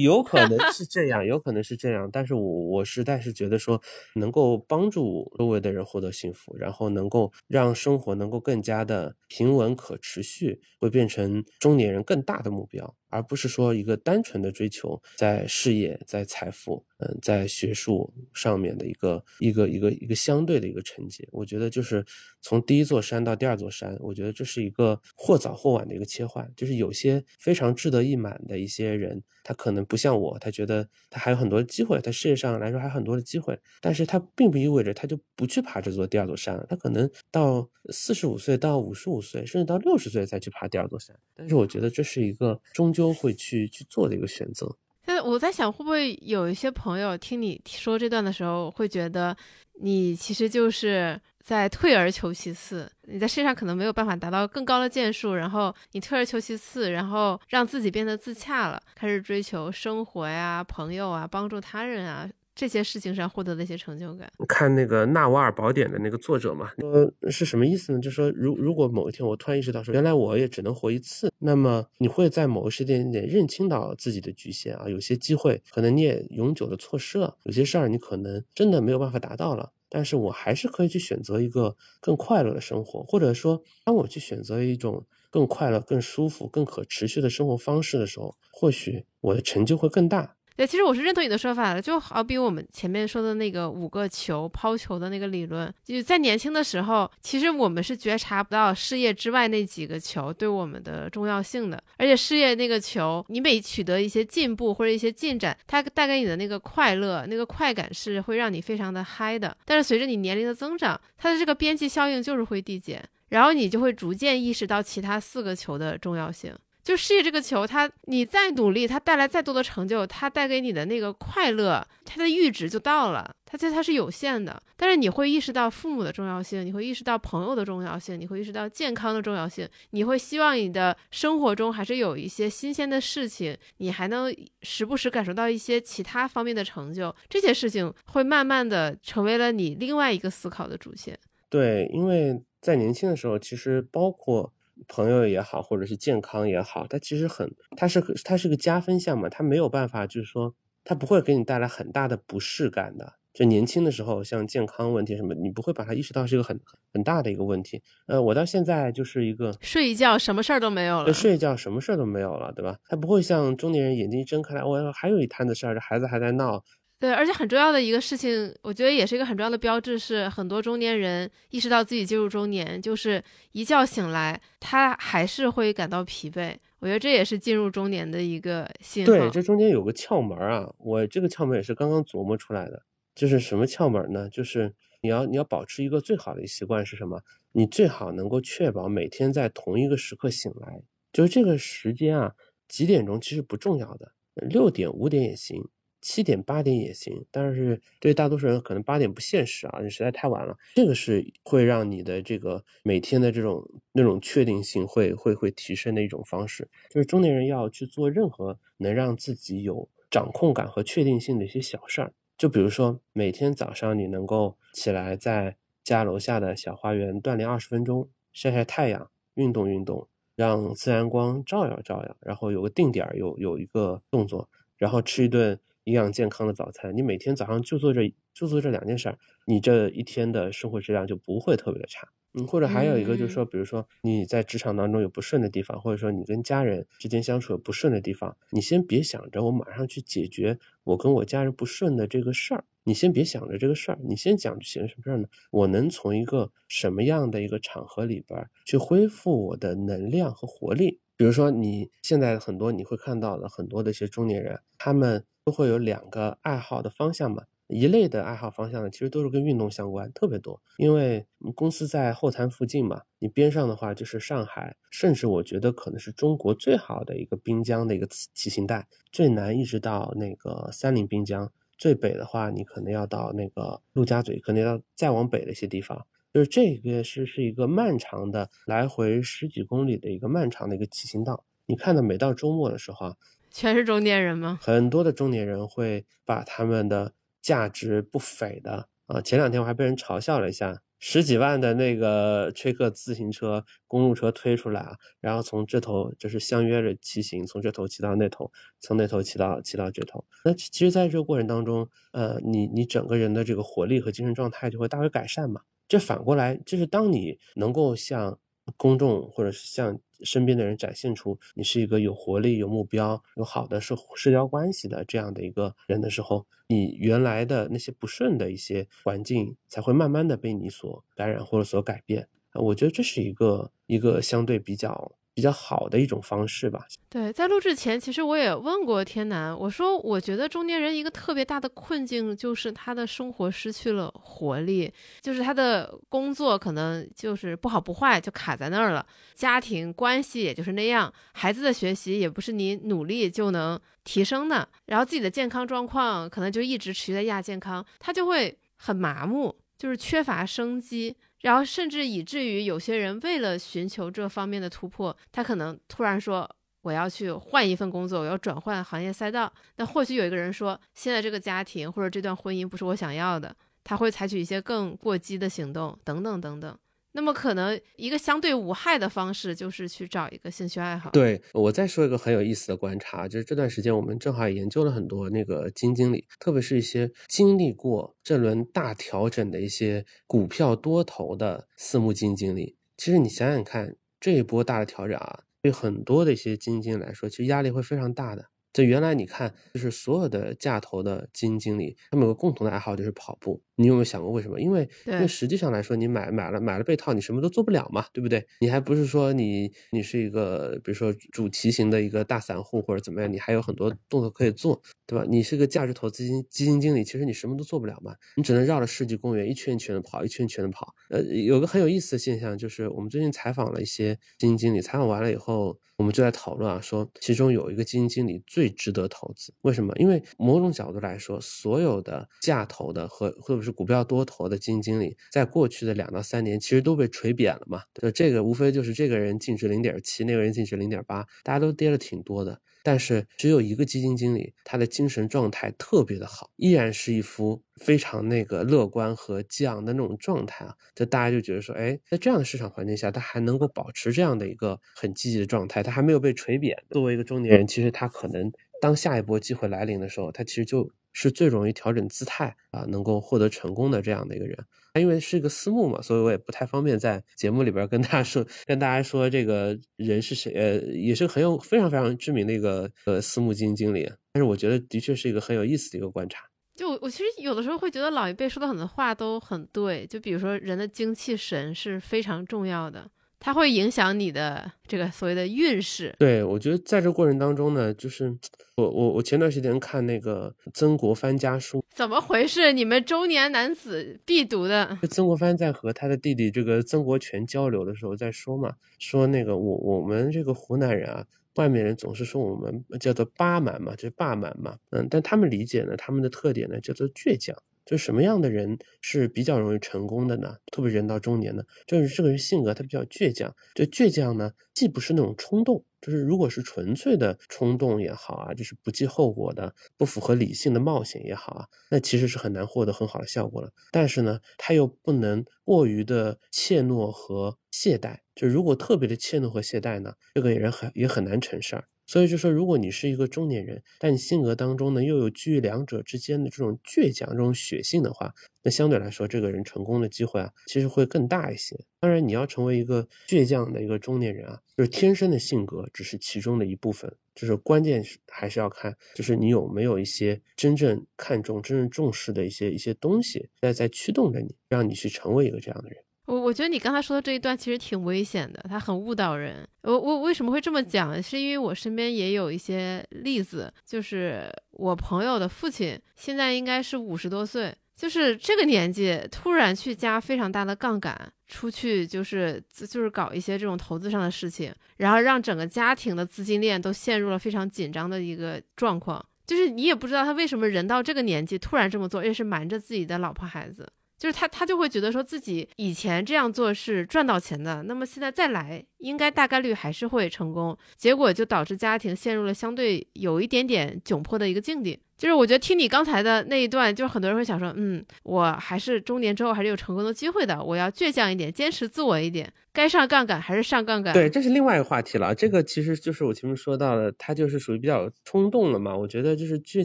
[SPEAKER 2] 有可能是这样，有可能是。这样，但是我我实在是觉得说，能够帮助周围的人获得幸福，然后能够让生活能够更加的平稳可持续，会变成中年人更大的目标。而不是说一个单纯的追求在事业、在财富、嗯，在学术上面的一个一个一个一个相对的一个成绩。我觉得就是从第一座山到第二座山，我觉得这是一个或早或晚的一个切换。就是有些非常志得意满的一些人，他可能不像我，他觉得他还有很多机会，他事业上来说还有很多的机会，但是他并不意味着他就不去爬这座第二座山了。他可能到四十五岁到五十五岁，甚至到六十岁再去爬第二座山。但是我觉得这是一个终究都会去去做的一个选择。
[SPEAKER 1] 现在我在想，会不会有一些朋友听你说这段的时候，会觉得你其实就是在退而求其次，你在事业上可能没有办法达到更高的建树，然后你退而求其次，然后让自己变得自洽了，开始追求生活呀、朋友啊、帮助他人啊。这些事情上获得的一些成就感。
[SPEAKER 2] 看那个《纳瓦尔宝典》的那个作者嘛，说是什么意思呢？就是说，如如果某一天我突然意识到说，原来我也只能活一次，那么你会在某个时间点认清到自己的局限啊，有些机会可能你也永久的错失了，有些事儿你可能真的没有办法达到了，但是我还是可以去选择一个更快乐的生活，或者说，当我去选择一种更快乐、更舒服、更可持续的生活方式的时候，或许我的成就会更大。
[SPEAKER 1] 对，其实我是认同你的说法的，就好比我们前面说的那个五个球抛球的那个理论，就在年轻的时候，其实我们是觉察不到事业之外那几个球对我们的重要性的，而且事业那个球，你每取得一些进步或者一些进展，它带给你的那个快乐、那个快感是会让你非常的嗨的。但是随着你年龄的增长，它的这个边际效应就是会递减，然后你就会逐渐意识到其他四个球的重要性。就事业这个球，它你再努力，它带来再多的成就，它带给你的那个快乐，它的阈值就到了，它其实它是有限的。但是你会意识到父母的重要性，你会意识到朋友的重要性，你会意识到健康的重要性，你会希望你的生活中还是有一些新鲜的事情，你还能时不时感受到一些其他方面的成就，这些事情会慢慢的成为了你另外一个思考的主线。
[SPEAKER 2] 对，因为在年轻的时候，其实包括。朋友也好，或者是健康也好，它其实很，它是它是个加分项嘛，它没有办法，就是说，它不会给你带来很大的不适感的。就年轻的时候，像健康问题什么，你不会把它意识到是一个很很大的一个问题。呃，我到现在就是一个
[SPEAKER 1] 睡一觉什么事儿都没有了，
[SPEAKER 2] 睡一觉什么事儿都没有了，对吧？它不会像中年人眼睛一睁开来，我还有一摊子事儿，这孩子还在闹。
[SPEAKER 1] 对，而且很重要的一个事情，我觉得也是一个很重要的标志，是很多中年人意识到自己进入中年，就是一觉醒来，他还是会感到疲惫。我觉得这也是进入中年的一个信
[SPEAKER 2] 号。对，这中间有个窍门啊，我这个窍门也是刚刚琢磨出来的。就是什么窍门呢？就是你要你要保持一个最好的习惯是什么？你最好能够确保每天在同一个时刻醒来，就是这个时间啊，几点钟其实不重要的，六点五点也行。七点八点也行，但是对大多数人可能八点不现实啊，你实在太晚了。这个是会让你的这个每天的这种那种确定性会会会提升的一种方式。就是中年人要去做任何能让自己有掌控感和确定性的一些小事儿，就比如说每天早上你能够起来在家楼下的小花园锻炼二十分钟，晒晒太阳，运动运动，让自然光照耀照耀，然后有个定点儿有有一个动作，然后吃一顿。营养健康的早餐，你每天早上就做这就做这两件事儿，你这一天的生活质量就不会特别的差。嗯，或者还有一个就是说，比如说你在职场当中有不顺的地方，或者说你跟家人之间相处有不顺的地方，你先别想着我马上去解决我跟我家人不顺的这个事儿，你先别想着这个事儿，你先讲些什么事儿呢？我能从一个什么样的一个场合里边去恢复我的能量和活力？比如说你现在很多你会看到的很多的一些中年人，他们。都会有两个爱好的方向嘛，一类的爱好方向呢，其实都是跟运动相关，特别多。因为公司在后滩附近嘛，你边上的话就是上海，甚至我觉得可能是中国最好的一个滨江的一个骑行带，最南一直到那个三林滨江，最北的话你可能要到那个陆家嘴，可能要再往北的一些地方，就是这个是是一个漫长的来回十几公里的一个漫长的一个骑行道。你看到每到周末的时候啊。
[SPEAKER 1] 全是中年人吗？
[SPEAKER 2] 很多的中年人会把他们的价值不菲的啊，前两天我还被人嘲笑了一下，十几万的那个吹克自行车、公路车推出来啊，然后从这头就是相约着骑行，从这头骑到那头，从那头骑到骑到这头。那其实，在这个过程当中，呃，你你整个人的这个活力和精神状态就会大为改善嘛。这反过来就是，当你能够像公众或者是向身边的人展现出你是一个有活力、有目标、有好的社社交关系的这样的一个人的时候，你原来的那些不顺的一些环境才会慢慢的被你所感染或者所改变。我觉得这是一个一个相对比较。比较好的一种方式吧。
[SPEAKER 1] 对，在录制前，其实我也问过天南，我说我觉得中年人一个特别大的困境就是他的生活失去了活力，就是他的工作可能就是不好不坏就卡在那儿了，家庭关系也就是那样，孩子的学习也不是你努力就能提升的，然后自己的健康状况可能就一直持续在亚健康，他就会很麻木，就是缺乏生机。然后甚至以至于有些人为了寻求这方面的突破，他可能突然说我要去换一份工作，我要转换行业赛道。那或许有一个人说，现在这个家庭或者这段婚姻不是我想要的，他会采取一些更过激的行动，等等等等。那么可能一个相对无害的方式就是去找一个兴趣爱好。
[SPEAKER 2] 对我再说一个很有意思的观察，就是这段时间我们正好也研究了很多那个基金经理，特别是一些经历过这轮大调整的一些股票多头的私募基金经理。其实你想想看，这一波大的调整啊，对很多的一些基金经理来说，其实压力会非常大的。就原来你看，就是所有的价投的基金经理，他们有个共同的爱好就是跑步。你有没有想过为什么？因为因为实际上来说，你买买了买了被套，你什么都做不了嘛，对不对？你还不是说你你是一个比如说主题型的一个大散户或者怎么样，你还有很多动作可以做，对吧？你是个价值投资金基金经理，其实你什么都做不了嘛，你只能绕着世纪公园一圈一圈的跑，一圈一圈的跑。呃，有个很有意思的现象就是，我们最近采访了一些基金经理，采访完了以后，我们就在讨论啊，说其中有一个基金经理最值得投资，为什么？因为某种角度来说，所有的价投的和或者是股票多头的基金经理，在过去的两到三年，其实都被锤扁了嘛。就这个，无非就是这个人净值零点七，那个人净值零点八，大家都跌了挺多的。但是只有一个基金经理，他的精神状态特别的好，依然是一副非常那个乐观和激昂的那种状态啊。就大家就觉得说，哎，在这样的市场环境下，他还能够保持这样的一个很积极的状态，他还没有被锤扁。作为一个中年人，其实他可能当下一波机会来临的时候，他其实就。是最容易调整姿态啊，能够获得成功的这样的一个人。他因为是一个私募嘛，所以我也不太方便在节目里边跟大家说，跟大家说这个人是谁。呃，也是很有非常非常知名的一个呃私募基金经理。但是我觉得的确是一个很有意思的一个观察。
[SPEAKER 1] 就我其实有的时候会觉得老一辈说的很多话都很对。就比如说人的精气神是非常重要的。它会影响你的这个所谓的运势。
[SPEAKER 2] 对，我觉得在这过程当中呢，就是我我我前段时间看那个曾国藩家书，
[SPEAKER 1] 怎么回事？你们中年男子必读的。
[SPEAKER 2] 曾国藩在和他的弟弟这个曾国荃交流的时候在说嘛，说那个我我们这个湖南人啊，外面人总是说我们叫做八蛮嘛，就是霸蛮嘛，嗯，但他们理解呢，他们的特点呢叫做倔强。就什么样的人是比较容易成功的呢？特别人到中年呢，就是这个人性格他比较倔强。就倔强呢，既不是那种冲动，就是如果是纯粹的冲动也好啊，就是不计后果的、不符合理性的冒险也好啊，那其实是很难获得很好的效果了。但是呢，他又不能过于的怯懦和懈怠。就如果特别的怯懦和懈怠呢，这个人很也很难成事儿。所以就说，如果你是一个中年人，但你性格当中呢又有居于两者之间的这种倔强、这种血性的话，那相对来说，这个人成功的机会啊，其实会更大一些。当然，你要成为一个倔强的一个中年人啊，就是天生的性格只是其中的一部分，就是关键是还是要看，就是你有没有一些真正看重、真正重视的一些一些东西在在驱动着你，让你去成为一个这样的人。
[SPEAKER 1] 我我觉得你刚才说的这一段其实挺危险的，它很误导人。我我为什么会这么讲？是因为我身边也有一些例子，就是我朋友的父亲现在应该是五十多岁，就是这个年纪突然去加非常大的杠杆，出去就是就是搞一些这种投资上的事情，然后让整个家庭的资金链都陷入了非常紧张的一个状况。就是你也不知道他为什么人到这个年纪突然这么做，而且是瞒着自己的老婆孩子。就是他，他就会觉得说自己以前这样做是赚到钱的，那么现在再来，应该大概率还是会成功。结果就导致家庭陷入了相对有一点点窘迫的一个境地。就是我觉得听你刚才的那一段，就是很多人会想说，嗯，我还是中年之后还是有成功的机会的，我要倔强一点，坚持自我一点，该上杠杆还是上杠杆。
[SPEAKER 2] 对，这是另外一个话题了。这个其实就是我前面说到的，他就是属于比较冲动了嘛。我觉得就是倔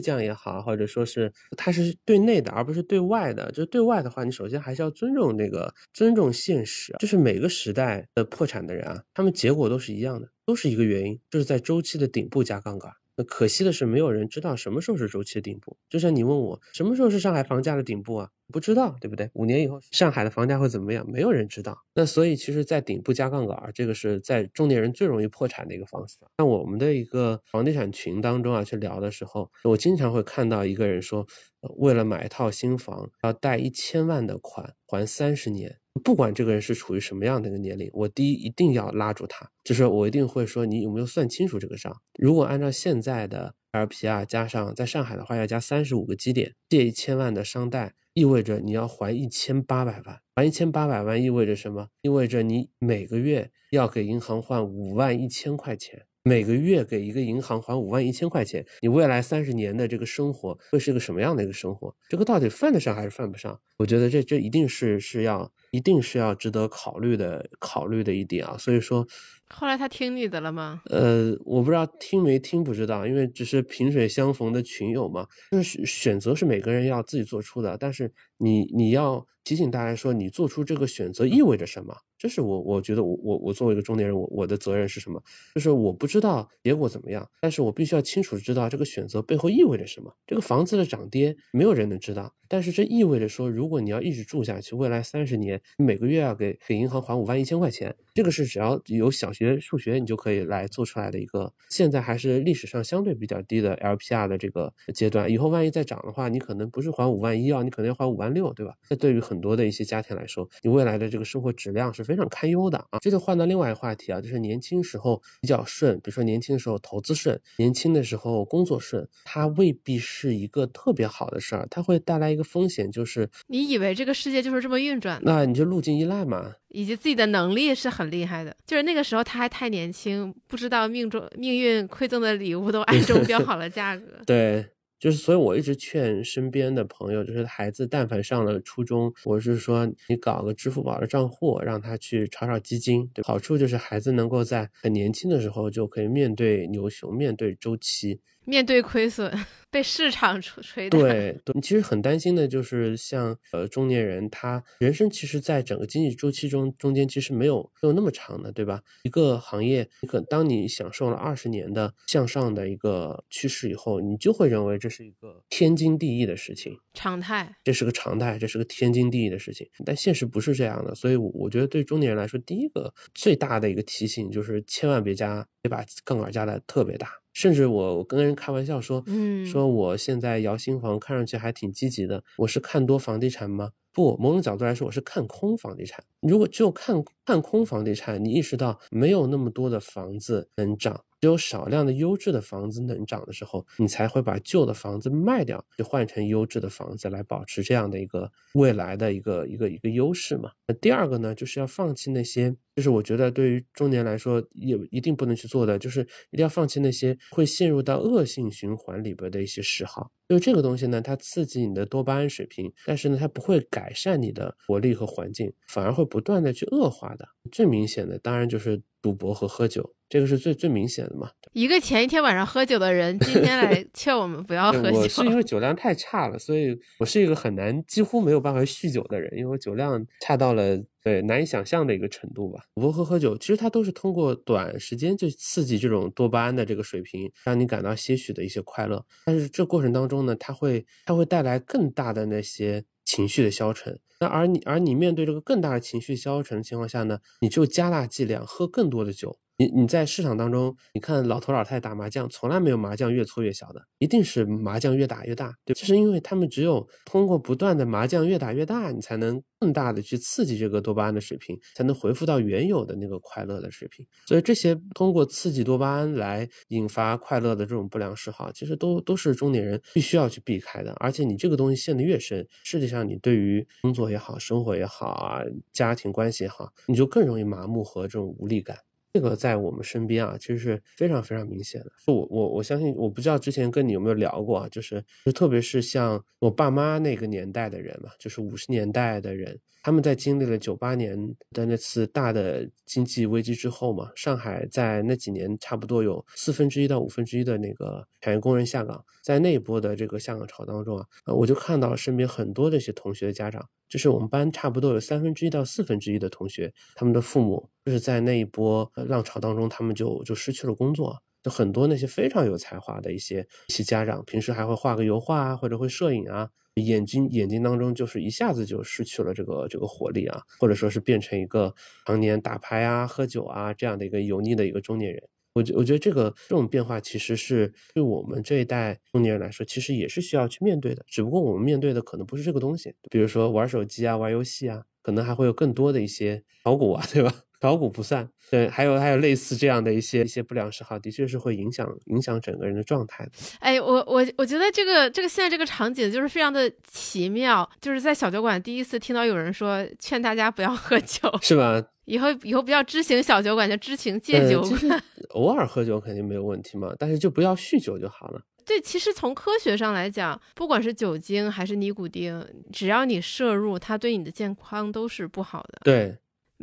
[SPEAKER 2] 强也好，或者说是他是对内的，而不是对外的。就是对外的话，你首先还是要尊重那个尊重现实。就是每个时代的破产的人啊，他们结果都是一样的，都是一个原因，就是在周期的顶部加杠杆。可惜的是，没有人知道什么时候是周期的顶部。就像你问我什么时候是上海房价的顶部啊？不知道，对不对？五年以后上海的房价会怎么样？没有人知道。那所以，其实，在顶部加杠杆，这个是在中年人最容易破产的一个方式。那我们的一个房地产群当中啊，去聊的时候，我经常会看到一个人说，为了买一套新房，要贷一千万的款，还三十年。不管这个人是处于什么样的一个年龄，我第一一定要拉住他，就是我一定会说，你有没有算清楚这个账？如果按照现在的 LPR 加上在上海的话，要加三十五个基点，借一千万的商贷，意味着你要还一千八百万，还一千八百万意味着什么？意味着你每个月要给银行换五万一千块钱。每个月给一个银行还五万一千块钱，你未来三十年的这个生活会是一个什么样的一个生活？这个到底犯得上还是犯不上？我觉得这这一定是是要一定是要值得考虑的考虑的一点啊。所以说，
[SPEAKER 1] 后来他听你的了吗？
[SPEAKER 2] 呃，我不知道听没听不知道，因为只是萍水相逢的群友嘛。就是选择是每个人要自己做出的，但是你你要提醒大家说，你做出这个选择意味着什么？这是我我觉得我我我作为一个中年人，我我的责任是什么？就是我不知道结果怎么样，但是我必须要清楚知道这个选择背后意味着什么。这个房子的涨跌没有人能知道，但是这意味着说，如果你要一直住下去，未来三十年每个月要给给银行还五万一千块钱，这个是只要有小学数学你就可以来做出来的一个。现在还是历史上相对比较低的 LPR 的这个阶段，以后万一再涨的话，你可能不是还五万一啊，你可能要还五万六，对吧？那对于很多的一些家庭来说，你未来的这个生活质量是。非常堪忧的啊！这就换到另外一个话题啊，就是年轻时候比较顺，比如说年轻的时候投资顺，年轻的时候工作顺，它未必是一个特别好的事儿，它会带来一个风险，就是
[SPEAKER 1] 你以为这个世界就是这么运转，
[SPEAKER 2] 那你就路径依赖嘛，
[SPEAKER 1] 以及自己的能力是很厉害的，就是那个时候他还太年轻，不知道命中命运馈赠的礼物都 <laughs> 暗中标好了价格，
[SPEAKER 2] 对。就是，所以我一直劝身边的朋友，就是孩子但凡上了初中，我是说你搞个支付宝的账户，让他去炒炒基金，对，好处就是孩子能够在很年轻的时候就可以面对牛熊，面对周期。
[SPEAKER 1] 面对亏损，<laughs> 被市场锤锤 <laughs>
[SPEAKER 2] 对，对，其实很担心的就是像呃中年人，他人生其实在整个经济周期中中间其实没有没有那么长的，对吧？一个行业，你可当你享受了二十年的向上的一个趋势以后，你就会认为这是一个天经地义的事情，
[SPEAKER 1] 常态，
[SPEAKER 2] 这是个常态，这是个天经地义的事情。但现实不是这样的，所以我觉得对中年人来说，第一个最大的一个提醒就是千万别加，别把杠杆加的特别大。甚至我我跟人开玩笑说，嗯，说我现在摇新房看上去还挺积极的，我是看多房地产吗？不，某种角度来说，我是看空房地产。如果只有看看空房地产，你意识到没有那么多的房子能涨。只有少量的优质的房子能涨的时候，你才会把旧的房子卖掉，就换成优质的房子来保持这样的一个未来的一个一个一个优势嘛。那第二个呢，就是要放弃那些，就是我觉得对于中年来说也一定不能去做的，就是一定要放弃那些会陷入到恶性循环里边的一些嗜好。就这个东西呢，它刺激你的多巴胺水平，但是呢，它不会改善你的活力和环境，反而会不断的去恶化的。最明显的当然就是赌博和喝酒。这个是最最明显的嘛？
[SPEAKER 1] 一个前一天晚上喝酒的人，今天来 <laughs> 劝我们不要喝酒。
[SPEAKER 2] 我是因为酒量太差了，所以我是一个很难几乎没有办法酗酒的人，因为我酒量差到了对难以想象的一个程度吧。赌博和喝酒，其实它都是通过短时间就刺激这种多巴胺的这个水平，让你感到些许的一些快乐。但是这过程当中呢，它会它会带来更大的那些情绪的消沉。那而你而你面对这个更大的情绪消沉的情况下呢，你就加大剂量喝更多的酒。你你在市场当中，你看老头老太太打麻将，从来没有麻将越搓越小的，一定是麻将越打越大，对，就是因为他们只有通过不断的麻将越打越大，你才能更大的去刺激这个多巴胺的水平，才能回复到原有的那个快乐的水平。所以这些通过刺激多巴胺来引发快乐的这种不良嗜好，其实都都是中年人必须要去避开的。而且你这个东西陷得越深，实际上你对于工作也好，生活也好啊，家庭关系也好，你就更容易麻木和这种无力感。这个在我们身边啊，其实是非常非常明显的。我我我相信，我不知道之前跟你有没有聊过啊，就是就特别是像我爸妈那个年代的人嘛，就是五十年代的人，他们在经历了九八年的那次大的经济危机之后嘛，上海在那几年差不多有四分之一到五分之一的那个产业工人下岗，在那一波的这个下岗潮当中啊，我就看到身边很多这些同学的家长。就是我们班差不多有三分之一到四分之一的同学，他们的父母就是在那一波浪潮当中，他们就就失去了工作。就很多那些非常有才华的一些一些家长，平时还会画个油画啊，或者会摄影啊，眼睛眼睛当中就是一下子就失去了这个这个活力啊，或者说是变成一个常年打牌啊、喝酒啊这样的一个油腻的一个中年人。我觉我觉得这个这种变化其实是对我们这一代中年人来说，其实也是需要去面对的。只不过我们面对的可能不是这个东西，比如说玩手机啊、玩游戏啊，可能还会有更多的一些 <laughs> 炒股啊，对吧？炒股不算，对，还有还有类似这样的一些一些不良嗜好，的确是会影响影响整个人的状态的。
[SPEAKER 1] 哎，我我我觉得这个这个现在这个场景就是非常的奇妙，就是在小酒馆第一次听到有人说劝大家不要喝酒，<laughs>
[SPEAKER 2] 是吧？
[SPEAKER 1] 以后以后不要知行小酒馆，叫知行戒酒
[SPEAKER 2] 馆。<laughs> 偶尔喝酒肯定没有问题嘛，但是就不要酗酒就好了。
[SPEAKER 1] 对，其实从科学上来讲，不管是酒精还是尼古丁，只要你摄入，它对你的健康都是不好的。
[SPEAKER 2] 对。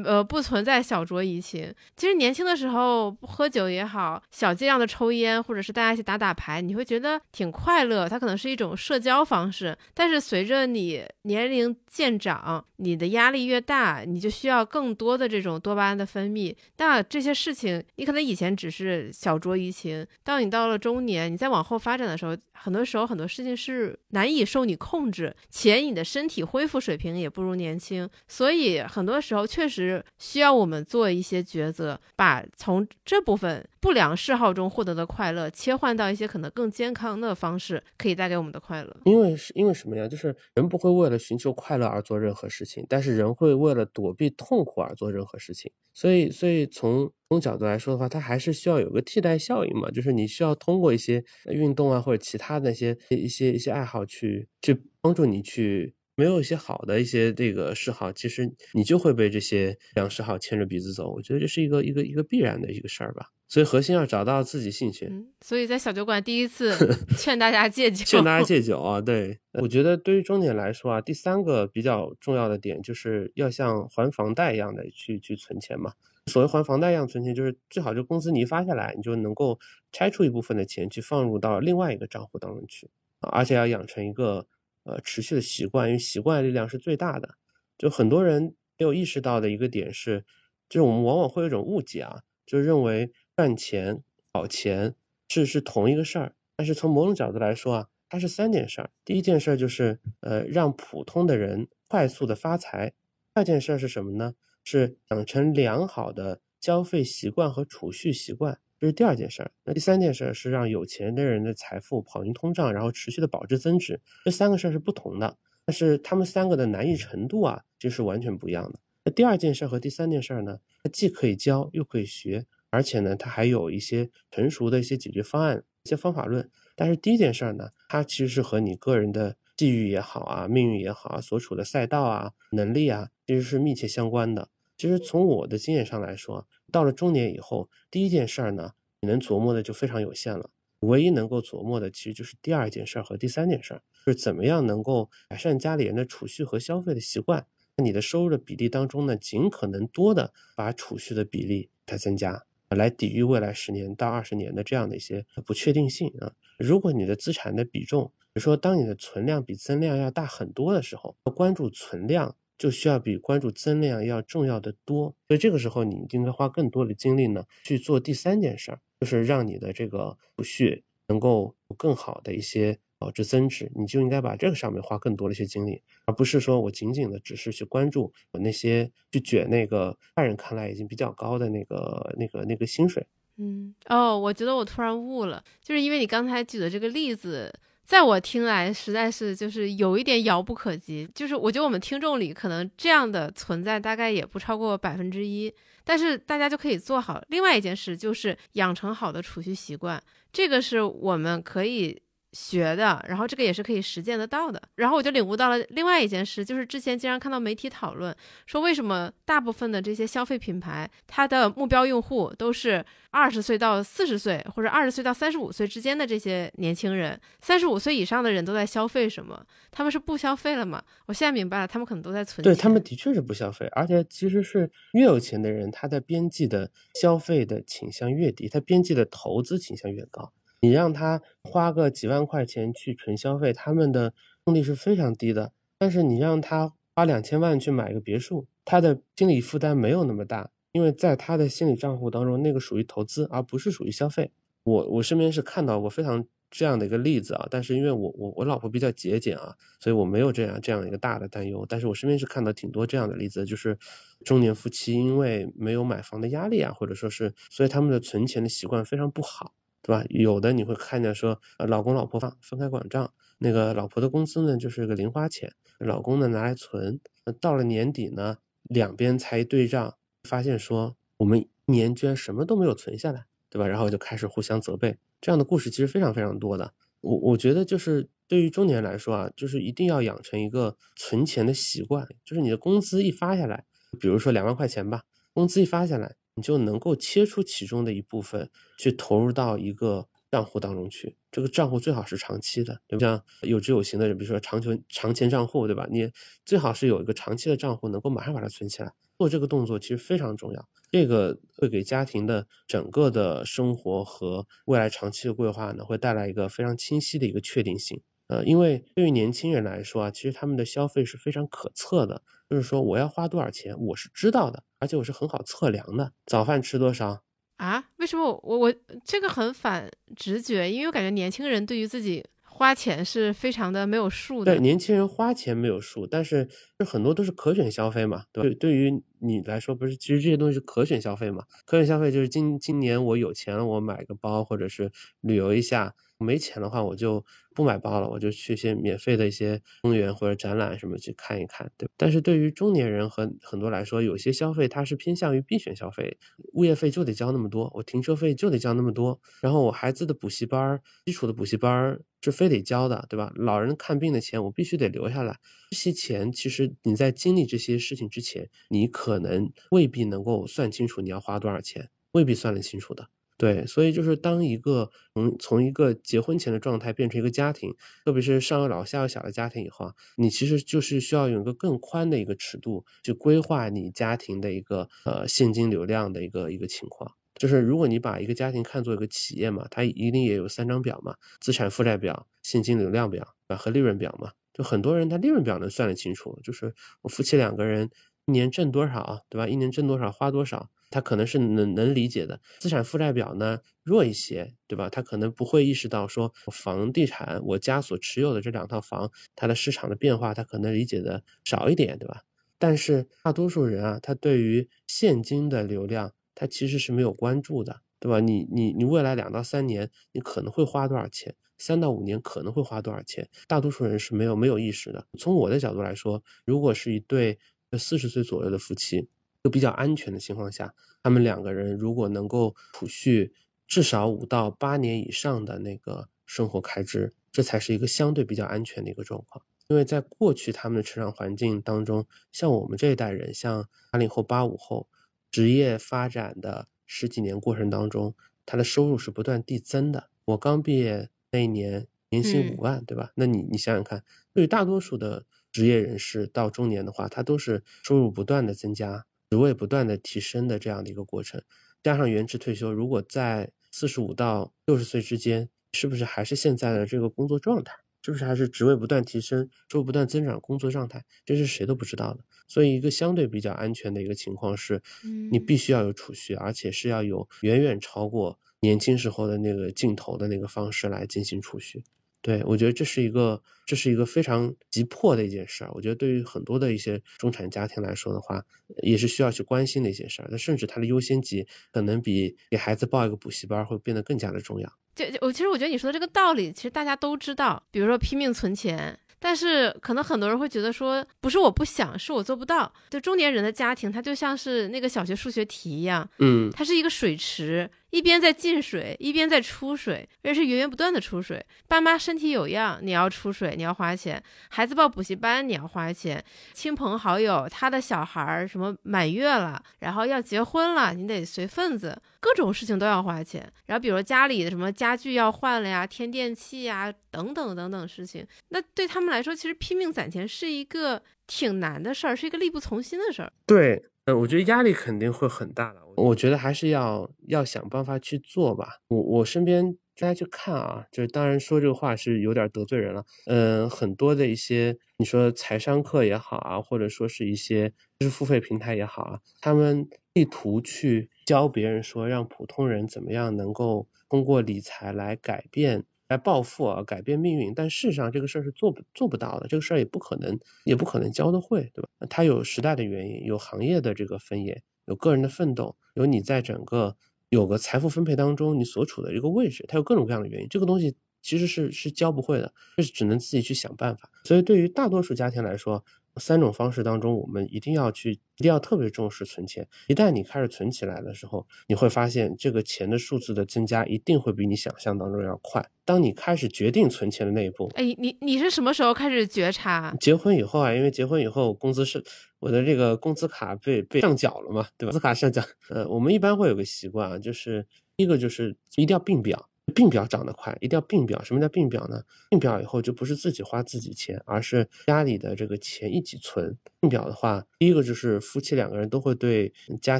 [SPEAKER 1] 呃，不存在小酌怡情。其实年轻的时候喝酒也好，小剂量的抽烟，或者是大家一起打打牌，你会觉得挺快乐。它可能是一种社交方式。但是随着你年龄渐长，你的压力越大，你就需要更多的这种多巴胺的分泌。那这些事情，你可能以前只是小酌怡情，当你到了中年，你再往后发展的时候，很多时候很多事情是难以受你控制，且你的身体恢复水平也不如年轻。所以很多时候确实。需要我们做一些抉择，把从这部分不良嗜好中获得的快乐切换到一些可能更健康的方式，可以带给我们的快乐。
[SPEAKER 2] 因为是因为什么呀？就是人不会为了寻求快乐而做任何事情，但是人会为了躲避痛苦而做任何事情。所以，所以从从角度来说的话，它还是需要有个替代效应嘛，就是你需要通过一些运动啊，或者其他的一些一些一些爱好去去帮助你去。没有一些好的一些这个嗜好，其实你就会被这些良嗜好牵着鼻子走。我觉得这是一个一个一个必然的一个事儿吧。所以核心要找到自己兴趣。
[SPEAKER 1] 所以在小酒馆第一次 <laughs> 劝大家戒酒，
[SPEAKER 2] 劝大家戒酒啊！对，我觉得对于中年来说啊，第三个比较重要的点就是要像还房贷一样的去去存钱嘛。所谓还房贷一样存钱，就是最好就工资你一发下来，你就能够拆出一部分的钱去放入到另外一个账户当中去，而且要养成一个。呃，持续的习惯，因为习惯力量是最大的。就很多人没有意识到的一个点是，就是我们往往会有一种误解啊，就认为赚钱、搞钱是是同一个事儿。但是从某种角度来说啊，它是三件事儿。第一件事儿就是，呃，让普通的人快速的发财。第二件事儿是什么呢？是养成良好的消费习惯和储蓄习惯。这是第二件事儿，那第三件事儿是让有钱的人的财富跑赢通胀，然后持续的保值增值。这三个事儿是不同的，但是他们三个的难易程度啊，就是完全不一样的。那第二件事和第三件事呢，它既可以教又可以学，而且呢，它还有一些成熟的一些解决方案、一些方法论。但是第一件事呢，它其实是和你个人的际遇也好啊、命运也好啊、所处的赛道啊、能力啊，其实是密切相关的。其实从我的经验上来说，到了中年以后，第一件事儿呢，你能琢磨的就非常有限了。唯一能够琢磨的，其实就是第二件事儿和第三件事儿，就是怎么样能够改善家里人的储蓄和消费的习惯。在你的收入的比例当中呢，尽可能多的把储蓄的比例它增加，来抵御未来十年到二十年的这样的一些不确定性啊。如果你的资产的比重，比如说当你的存量比增量要大很多的时候，要关注存量。就需要比关注增量要重要的多，所以这个时候你应该花更多的精力呢去做第三件事儿，就是让你的这个储蓄能够有更好的一些保值增值，你就应该把这个上面花更多的一些精力，而不是说我仅仅的只是去关注我那些去卷那个外人看来已经比较高的那个那个那个薪水。
[SPEAKER 1] 嗯，哦，我觉得我突然悟了，就是因为你刚才举的这个例子。在我听来，实在是就是有一点遥不可及。就是我觉得我们听众里可能这样的存在大概也不超过百分之一，但是大家就可以做好另外一件事，就是养成好的储蓄习惯。这个是我们可以学的，然后这个也是可以实践得到的。然后我就领悟到了另外一件事，就是之前经常看到媒体讨论说，为什么大部分的这些消费品牌，它的目标用户都是二十岁到四十岁，或者二十岁到三十五岁之间的这些年轻人，三十五岁以上的人都在消费什么？他们是不消费了吗？我现在明白了，他们可能都在存钱。
[SPEAKER 2] 对他们的确是不消费，而且其实是越有钱的人，他的边际的消费的倾向越低，他边际的投资倾向越高。你让他花个几万块钱去纯消费，他们的动力是非常低的。但是你让他花两千万去买个别墅，他的心理负担没有那么大，因为在他的心理账户当中，那个属于投资，而不是属于消费。我我身边是看到过非常这样的一个例子啊，但是因为我我我老婆比较节俭啊，所以我没有这样这样一个大的担忧。但是我身边是看到挺多这样的例子，就是中年夫妻因为没有买房的压力啊，或者说是，所以他们的存钱的习惯非常不好。对吧？有的你会看见说，呃，老公老婆分分开管账，那个老婆的工资呢就是个零花钱，老公呢拿来存。到了年底呢，两边才一对账，发现说我们年居然什么都没有存下来，对吧？然后就开始互相责备。这样的故事其实非常非常多的。我我觉得就是对于中年人来说啊，就是一定要养成一个存钱的习惯，就是你的工资一发下来，比如说两万块钱吧，工资一发下来。你就能够切出其中的一部分去投入到一个账户当中去，这个账户最好是长期的，对吧？像有知有行的人，比如说长存长钱账户，对吧？你最好是有一个长期的账户，能够马上把它存起来。做这个动作其实非常重要，这个会给家庭的整个的生活和未来长期的规划呢，会带来一个非常清晰的一个确定性。呃，因为对于年轻人来说啊，其实他们的消费是非常可测的，就是说我要花多少钱，我是知道的，而且我是很好测量的。早饭吃多少
[SPEAKER 1] 啊？为什么我我我这个很反直觉？因为我感觉年轻人对于自己花钱是非常的没有数
[SPEAKER 2] 的。对，年轻人花钱没有数，但是这很多都是可选消费嘛，对对于你来说，不是，其实这些东西是可选消费嘛？可选消费就是今今年我有钱了，我买个包，或者是旅游一下。没钱的话，我就不买包了，我就去一些免费的一些公园或者展览什么去看一看，对但是对于中年人和很多来说，有些消费它是偏向于必选消费，物业费就得交那么多，我停车费就得交那么多，然后我孩子的补习班，基础的补习班是非得交的，对吧？老人看病的钱我必须得留下来，这些钱其实你在经历这些事情之前，你可能未必能够算清楚你要花多少钱，未必算得清楚的。对，所以就是当一个从从一个结婚前的状态变成一个家庭，特别是上有老下有小的家庭以后，你其实就是需要有一个更宽的一个尺度去规划你家庭的一个呃现金流量的一个一个情况。就是如果你把一个家庭看作一个企业嘛，它一定也有三张表嘛，资产负债表、现金流量表啊和利润表嘛。就很多人他利润表能算得清楚，就是我夫妻两个人一年挣多少，对吧？一年挣多少花多少。他可能是能能理解的，资产负债表呢弱一些，对吧？他可能不会意识到说房地产我家所持有的这两套房，它的市场的变化，他可能理解的少一点，对吧？但是大多数人啊，他对于现金的流量，他其实是没有关注的，对吧？你你你未来两到三年你可能会花多少钱，三到五年可能会花多少钱，大多数人是没有没有意识的。从我的角度来说，如果是一对四十岁左右的夫妻。就比较安全的情况下，他们两个人如果能够储蓄至少五到八年以上的那个生活开支，这才是一个相对比较安全的一个状况。因为在过去他们的成长环境当中，像我们这一代人，像八零后、八五后，职业发展的十几年过程当中，他的收入是不断递增的。我刚毕业那一年，年薪五万，对吧？那你你想想看，对于大多数的职业人士到中年的话，他都是收入不断的增加。职位不断的提升的这样的一个过程，加上延迟退休，如果在四十五到六十岁之间，是不是还是现在的这个工作状态？是不是还是职位不断提升、收入不断增长工作状态？这是谁都不知道的。所以，一个相对比较安全的一个情况是，你必须要有储蓄，而且是要有远远超过年轻时候的那个镜头的那个方式来进行储蓄。对，我觉得这是一个，这是一个非常急迫的一件事儿。我觉得对于很多的一些中产家庭来说的话，也是需要去关心的一件事儿。那甚至它的优先级可能比给孩子报一个补习班会变得更加的重要。
[SPEAKER 1] 就我其实我觉得你说的这个道理，其实大家都知道。比如说拼命存钱。但是可能很多人会觉得说，不是我不想，是我做不到。就中年人的家庭，它就像是那个小学数学题一样，
[SPEAKER 2] 嗯，
[SPEAKER 1] 它是一个水池，一边在进水，一边在出水，而且是源源不断的出水。爸妈身体有恙，你要出水，你要花钱；孩子报补习班，你要花钱；亲朋好友他的小孩儿什么满月了，然后要结婚了，你得随份子，各种事情都要花钱。然后比如家里的什么家具要换了呀，添电器呀，等等等等事情，那对他们来说，其实拼命攒钱是一个挺难的事儿，是一个力不从心的事儿。
[SPEAKER 2] 对。呃，我觉得压力肯定会很大的。我觉得还是要要想办法去做吧。我我身边大家去看啊，就是当然说这个话是有点得罪人了。嗯，很多的一些你说财商课也好啊，或者说是一些知识付费平台也好啊，他们意图去教别人说让普通人怎么样能够通过理财来改变。来暴富啊，改变命运，但事实上这个事儿是做不做不到的，这个事儿也不可能，也不可能教得会，对吧？它有时代的原因，有行业的这个分野，有个人的奋斗，有你在整个有个财富分配当中你所处的一个位置，它有各种各样的原因，这个东西其实是是教不会的，就是只能自己去想办法。所以对于大多数家庭来说，三种方式当中，我们一定要去，一定要特别重视存钱。一旦你开始存起来的时候，你会发现这个钱的数字的增加一定会比你想象当中要快。当你开始决定存钱的那一步，
[SPEAKER 1] 哎，你你是什么时候开始觉察？
[SPEAKER 2] 结婚以后啊，因为结婚以后工资是我的这个工资卡被被上缴了嘛，对吧？工资卡上缴，呃，我们一般会有个习惯啊，就是一个就是一定要并表。并表涨得快，一定要并表。什么叫并表呢？并表以后就不是自己花自己钱，而是家里的这个钱一起存。并表的话，第一个就是夫妻两个人都会对家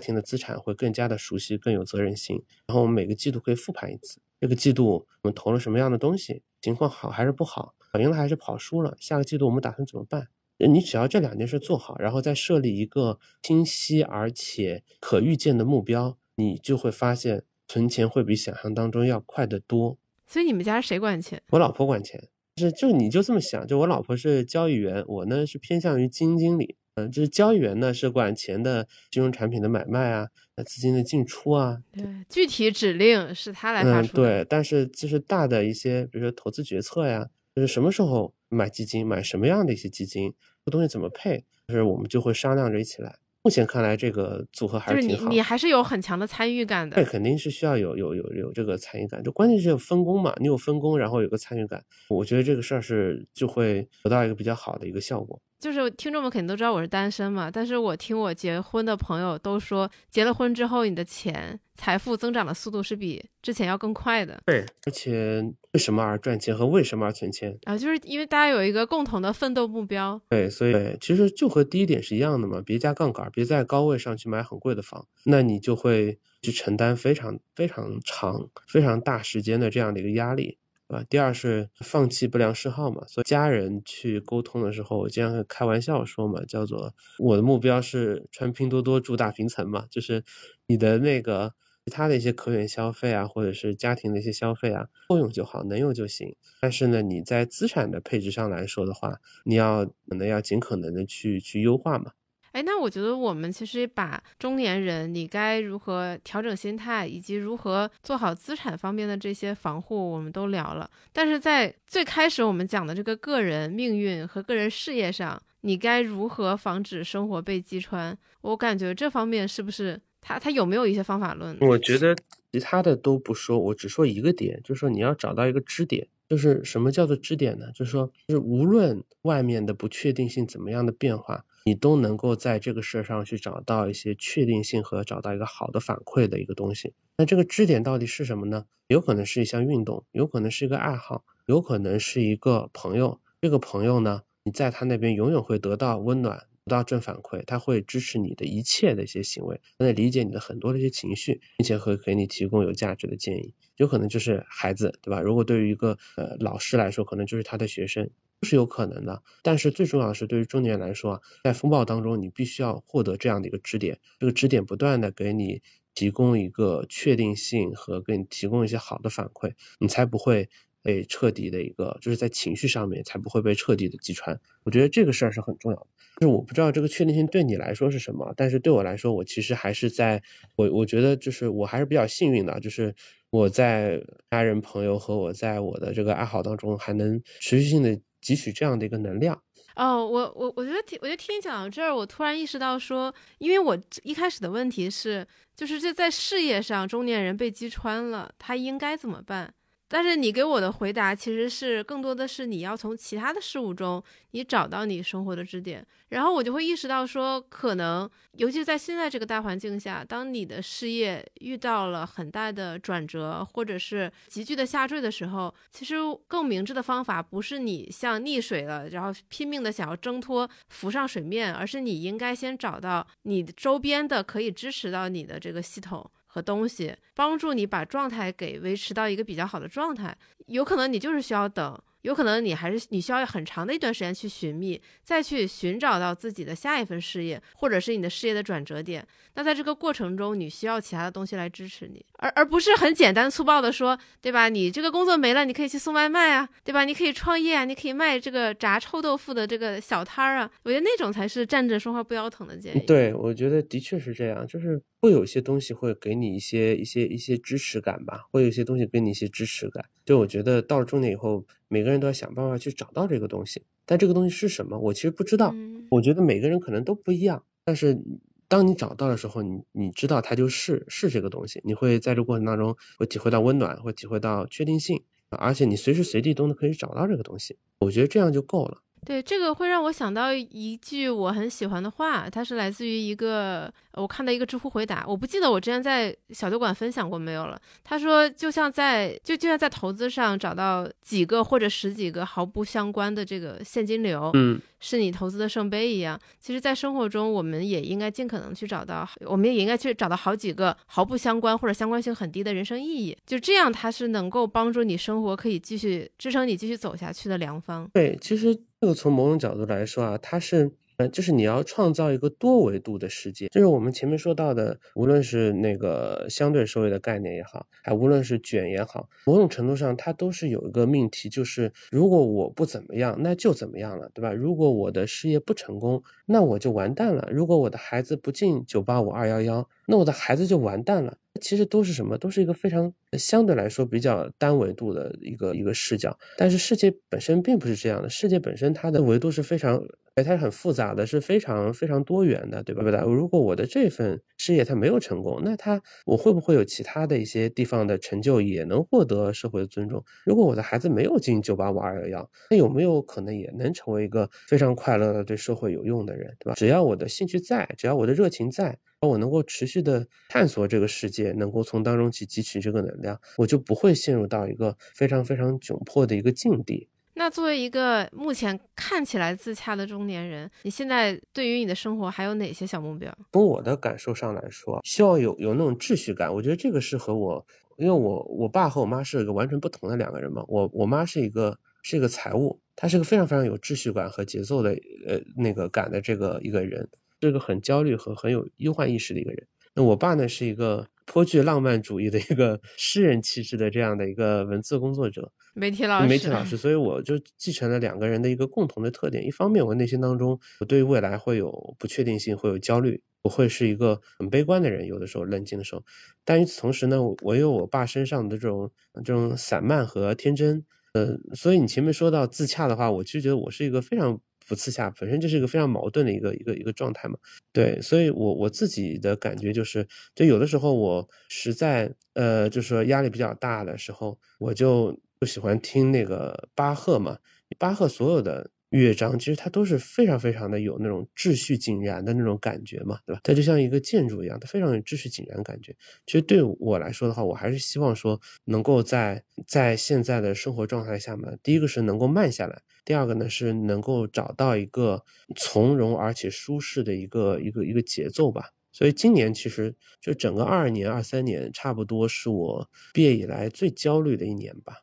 [SPEAKER 2] 庭的资产会更加的熟悉，更有责任心。然后我们每个季度可以复盘一次，这个季度我们投了什么样的东西，情况好还是不好，赢了还是跑输了，下个季度我们打算怎么办？你只要这两件事做好，然后再设立一个清晰而且可预见的目标，你就会发现。存钱会比想象当中要快得多，
[SPEAKER 1] 所以你们家谁管钱？
[SPEAKER 2] 我老婆管钱，是就你就这么想，就我老婆是交易员，我呢是偏向于基金经理，嗯，就是交易员呢是管钱的金融产品的买卖啊，那资金的进出啊，
[SPEAKER 1] 对，具体指令是他来发出
[SPEAKER 2] 的，对，但是就是大的一些，比如说投资决策呀，就是什么时候买基金，买什么样的一些基金，这东西怎么配，就是我们就会商量着一起来。目前看来，这个组合还是挺
[SPEAKER 1] 好。你你还是有很强的参与感的。
[SPEAKER 2] 对，肯定是需要有有有有这个参与感。就关键是有分工嘛，你有分工，然后有个参与感，我觉得这个事儿是就会得到一个比较好的一个效果。
[SPEAKER 1] 就是听众们肯定都知道我是单身嘛，但是我听我结婚的朋友都说，结了婚之后，你的钱财富增长的速度是比之前要更快的。
[SPEAKER 2] 对，而且为什么而赚钱和为什么而存钱
[SPEAKER 1] 啊？就是因为大家有一个共同的奋斗目标。
[SPEAKER 2] 对，所以其实就和第一点是一样的嘛，别加杠杆，别在高位上去买很贵的房，那你就会去承担非常非常长、非常大时间的这样的一个压力。啊，第二是放弃不良嗜好嘛，所以家人去沟通的时候，我经常会开玩笑说嘛，叫做我的目标是穿拼多多住大平层嘛，就是你的那个其他的一些可选消费啊，或者是家庭的一些消费啊，够用就好，能用就行。但是呢，你在资产的配置上来说的话，你要可能要尽可能的去去优化嘛。
[SPEAKER 1] 哎，那我觉得我们其实把中年人你该如何调整心态，以及如何做好资产方面的这些防护，我们都聊了。但是在最开始我们讲的这个个人命运和个人事业上，你该如何防止生活被击穿？我感觉这方面是不是他他有没有一些方法论？
[SPEAKER 2] 我觉得其他的都不说，我只说一个点，就是说你要找到一个支点。就是什么叫做支点呢？就是说，就是无论外面的不确定性怎么样的变化。你都能够在这个事儿上去找到一些确定性和找到一个好的反馈的一个东西。那这个支点到底是什么呢？有可能是一项运动，有可能是一个爱好，有可能是一个朋友。这个朋友呢，你在他那边永远会得到温暖，得到正反馈，他会支持你的一切的一些行为，他会理解你的很多的一些情绪，并且会给你提供有价值的建议。有可能就是孩子，对吧？如果对于一个呃老师来说，可能就是他的学生。是有可能的，但是最重要的是，对于中年人来说，在风暴当中，你必须要获得这样的一个支点，这个支点不断的给你提供一个确定性和给你提供一些好的反馈，你才不会被彻底的一个，就是在情绪上面才不会被彻底的击穿。我觉得这个事儿是很重要的。就是我不知道这个确定性对你来说是什么，但是对我来说，我其实还是在我我觉得就是我还是比较幸运的，就是我在家人朋友和我在我的这个爱好当中还能持续性的。汲取这样的一个能量，
[SPEAKER 1] 哦，我我我觉得听，我觉得听你讲到这儿，我突然意识到说，因为我一开始的问题是，就是这在事业上中年人被击穿了，他应该怎么办？但是你给我的回答其实是更多的是你要从其他的事物中，你找到你生活的支点，然后我就会意识到说，可能尤其在现在这个大环境下，当你的事业遇到了很大的转折，或者是急剧的下坠的时候，其实更明智的方法不是你像溺水了，然后拼命的想要挣脱浮上水面，而是你应该先找到你周边的可以支持到你的这个系统。和东西帮助你把状态给维持到一个比较好的状态，有可能你就是需要等。有可能你还是你需要很长的一段时间去寻觅，再去寻找到自己的下一份事业，或者是你的事业的转折点。那在这个过程中，你需要其他的东西来支持你，而而不是很简单粗暴的说，对吧？你这个工作没了，你可以去送外卖啊，对吧？你可以创业啊，你可以卖这个炸臭豆腐的这个小摊儿啊。我觉得那种才是站着说话不腰疼的建议。
[SPEAKER 2] 对，我觉得的确是这样，就是会有些东西会给你一些一些一些支持感吧，会有一些东西给你一些支持感。就我觉得到了中年以后。每个人都要想办法去找到这个东西，但这个东西是什么，我其实不知道。我觉得每个人可能都不一样，但是当你找到的时候，你你知道它就是是这个东西，你会在这过程当中会体会到温暖，会体会到确定性，而且你随时随地都能可以找到这个东西。我觉得这样就够了。
[SPEAKER 1] 对，这个会让我想到一句我很喜欢的话，它是来自于一个我看到一个知乎回答，我不记得我之前在小酒馆分享过没有了。他说，就像在就就像在投资上找到几个或者十几个毫不相关的这个现金流，
[SPEAKER 2] 嗯，
[SPEAKER 1] 是你投资的圣杯一样。其实，在生活中，我们也应该尽可能去找到，我们也应该去找到好几个毫不相关或者相关性很低的人生意义，就这样，它是能够帮助你生活可以继续支撑你继续走下去的良方。
[SPEAKER 2] 对，其实。这个从某种角度来说啊，它是，就是你要创造一个多维度的世界，就是我们前面说到的，无论是那个相对收益的概念也好，还无论是卷也好，某种程度上它都是有一个命题，就是如果我不怎么样，那就怎么样了，对吧？如果我的事业不成功，那我就完蛋了；如果我的孩子不进九八五二幺幺，那我的孩子就完蛋了。其实都是什么？都是一个非常相对来说比较单维度的一个一个视角。但是世界本身并不是这样的，世界本身它的维度是非常，哎，它是很复杂的，是非常非常多元的，对吧？对吧？如果我的这份事业它没有成功，那它我会不会有其他的一些地方的成就也能获得社会的尊重？如果我的孩子没有进九八五二幺幺，那有没有可能也能成为一个非常快乐的、对社会有用的人，对吧？只要我的兴趣在，只要我的热情在。我能够持续的探索这个世界，能够从当中去汲取这个能量，我就不会陷入到一个非常非常窘迫的一个境地。
[SPEAKER 1] 那作为一个目前看起来自洽的中年人，你现在对于你的生活还有哪些小目标？
[SPEAKER 2] 从我的感受上来说，希望有有那种秩序感。我觉得这个是和我，因为我我爸和我妈是一个完全不同的两个人嘛。我我妈是一个是一个财务，她是个非常非常有秩序感和节奏的呃那个感的这个一个人。是个很焦虑和很有忧患意识的一个人。那我爸呢，是一个颇具浪漫主义的一个诗人气质的这样的一个文字工作者，
[SPEAKER 1] 媒体老师，
[SPEAKER 2] 媒体老师。所以我就继承了两个人的一个共同的特点。一方面，我内心当中我对未来会有不确定性，会有焦虑，我会是一个很悲观的人，有的时候冷静的时候。但与此同时呢，我有我爸身上的这种这种散漫和天真。呃，所以你前面说到自洽的话，我其实觉得我是一个非常。不自洽本身就是一个非常矛盾的一个一个一个状态嘛，对，所以我我自己的感觉就是，就有的时候我实在呃，就是说压力比较大的时候，我就不喜欢听那个巴赫嘛，巴赫所有的。乐章其实它都是非常非常的有那种秩序井然的那种感觉嘛，对吧？它就像一个建筑一样，它非常有秩序井然感觉。其实对我来说的话，我还是希望说能够在在现在的生活状态下嘛，第一个是能够慢下来，第二个呢是能够找到一个从容而且舒适的一个一个一个节奏吧。所以今年其实就整个二二年、二三年，差不多是我毕业以来最焦虑的一年吧。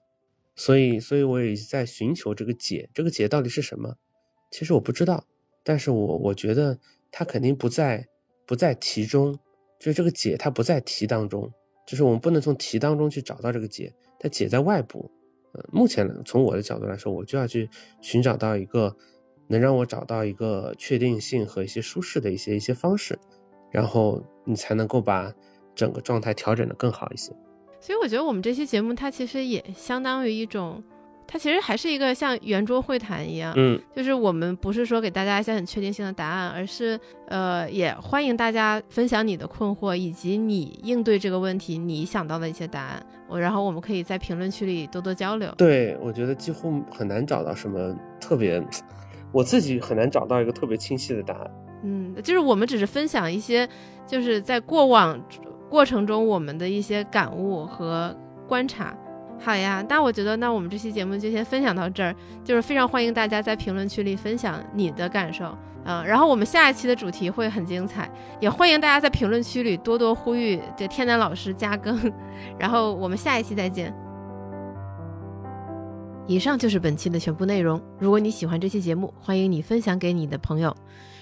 [SPEAKER 2] 所以，所以我也在寻求这个解，这个解到底是什么？其实我不知道，但是我我觉得它肯定不在不在题中，就是这个解它不在题当中，就是我们不能从题当中去找到这个解，它解在外部。呃，目前从我的角度来说，我就要去寻找到一个能让我找到一个确定性和一些舒适的一些一些方式，然后你才能够把整个状态调整的更好一些。
[SPEAKER 1] 所以我觉得我们这期节目它其实也相当于一种它其实还是一个像圆桌会谈一样，
[SPEAKER 2] 嗯，
[SPEAKER 1] 就是我们不是说给大家一些很确定性的答案，而是呃，也欢迎大家分享你的困惑以及你应对这个问题你想到的一些答案，我然后我们可以在评论区里多多交流。
[SPEAKER 2] 对，我觉得几乎很难找到什么特别，<tsk> 我自己很难找到一个特别清晰的答案。
[SPEAKER 1] 嗯，就是我们只是分享一些，就是在过往过程中我们的一些感悟和观察。好呀，那我觉得那我们这期节目就先分享到这儿，就是非常欢迎大家在评论区里分享你的感受，嗯，然后我们下一期的主题会很精彩，也欢迎大家在评论区里多多呼吁这天南老师加更，<laughs> 然后我们下一期再见。以上就是本期的全部内容。如果你喜欢这期节目，欢迎你分享给你的朋友。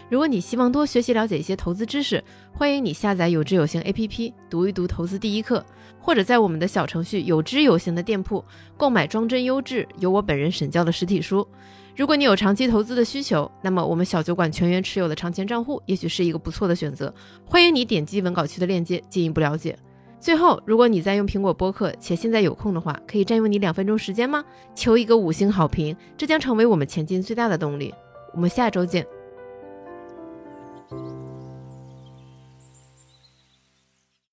[SPEAKER 1] 如果你希望多学习了解一些投资知识，欢迎你下载有知有行 APP，读一读投资第一课，或者在我们的小程序有知有行的店铺购买装帧优质、由我本人审教的实体书。如果你有长期投资的需求，那么我们小酒馆全员持有的长钱账户也许是一个不错的选择。欢迎你点击文稿区的链接进一步了解。最后，如果你在用苹果播客且现在有空的话，可以占用你两分钟时间吗？求一个五星好评，这将成为我们前进最大的动力。我们下周见。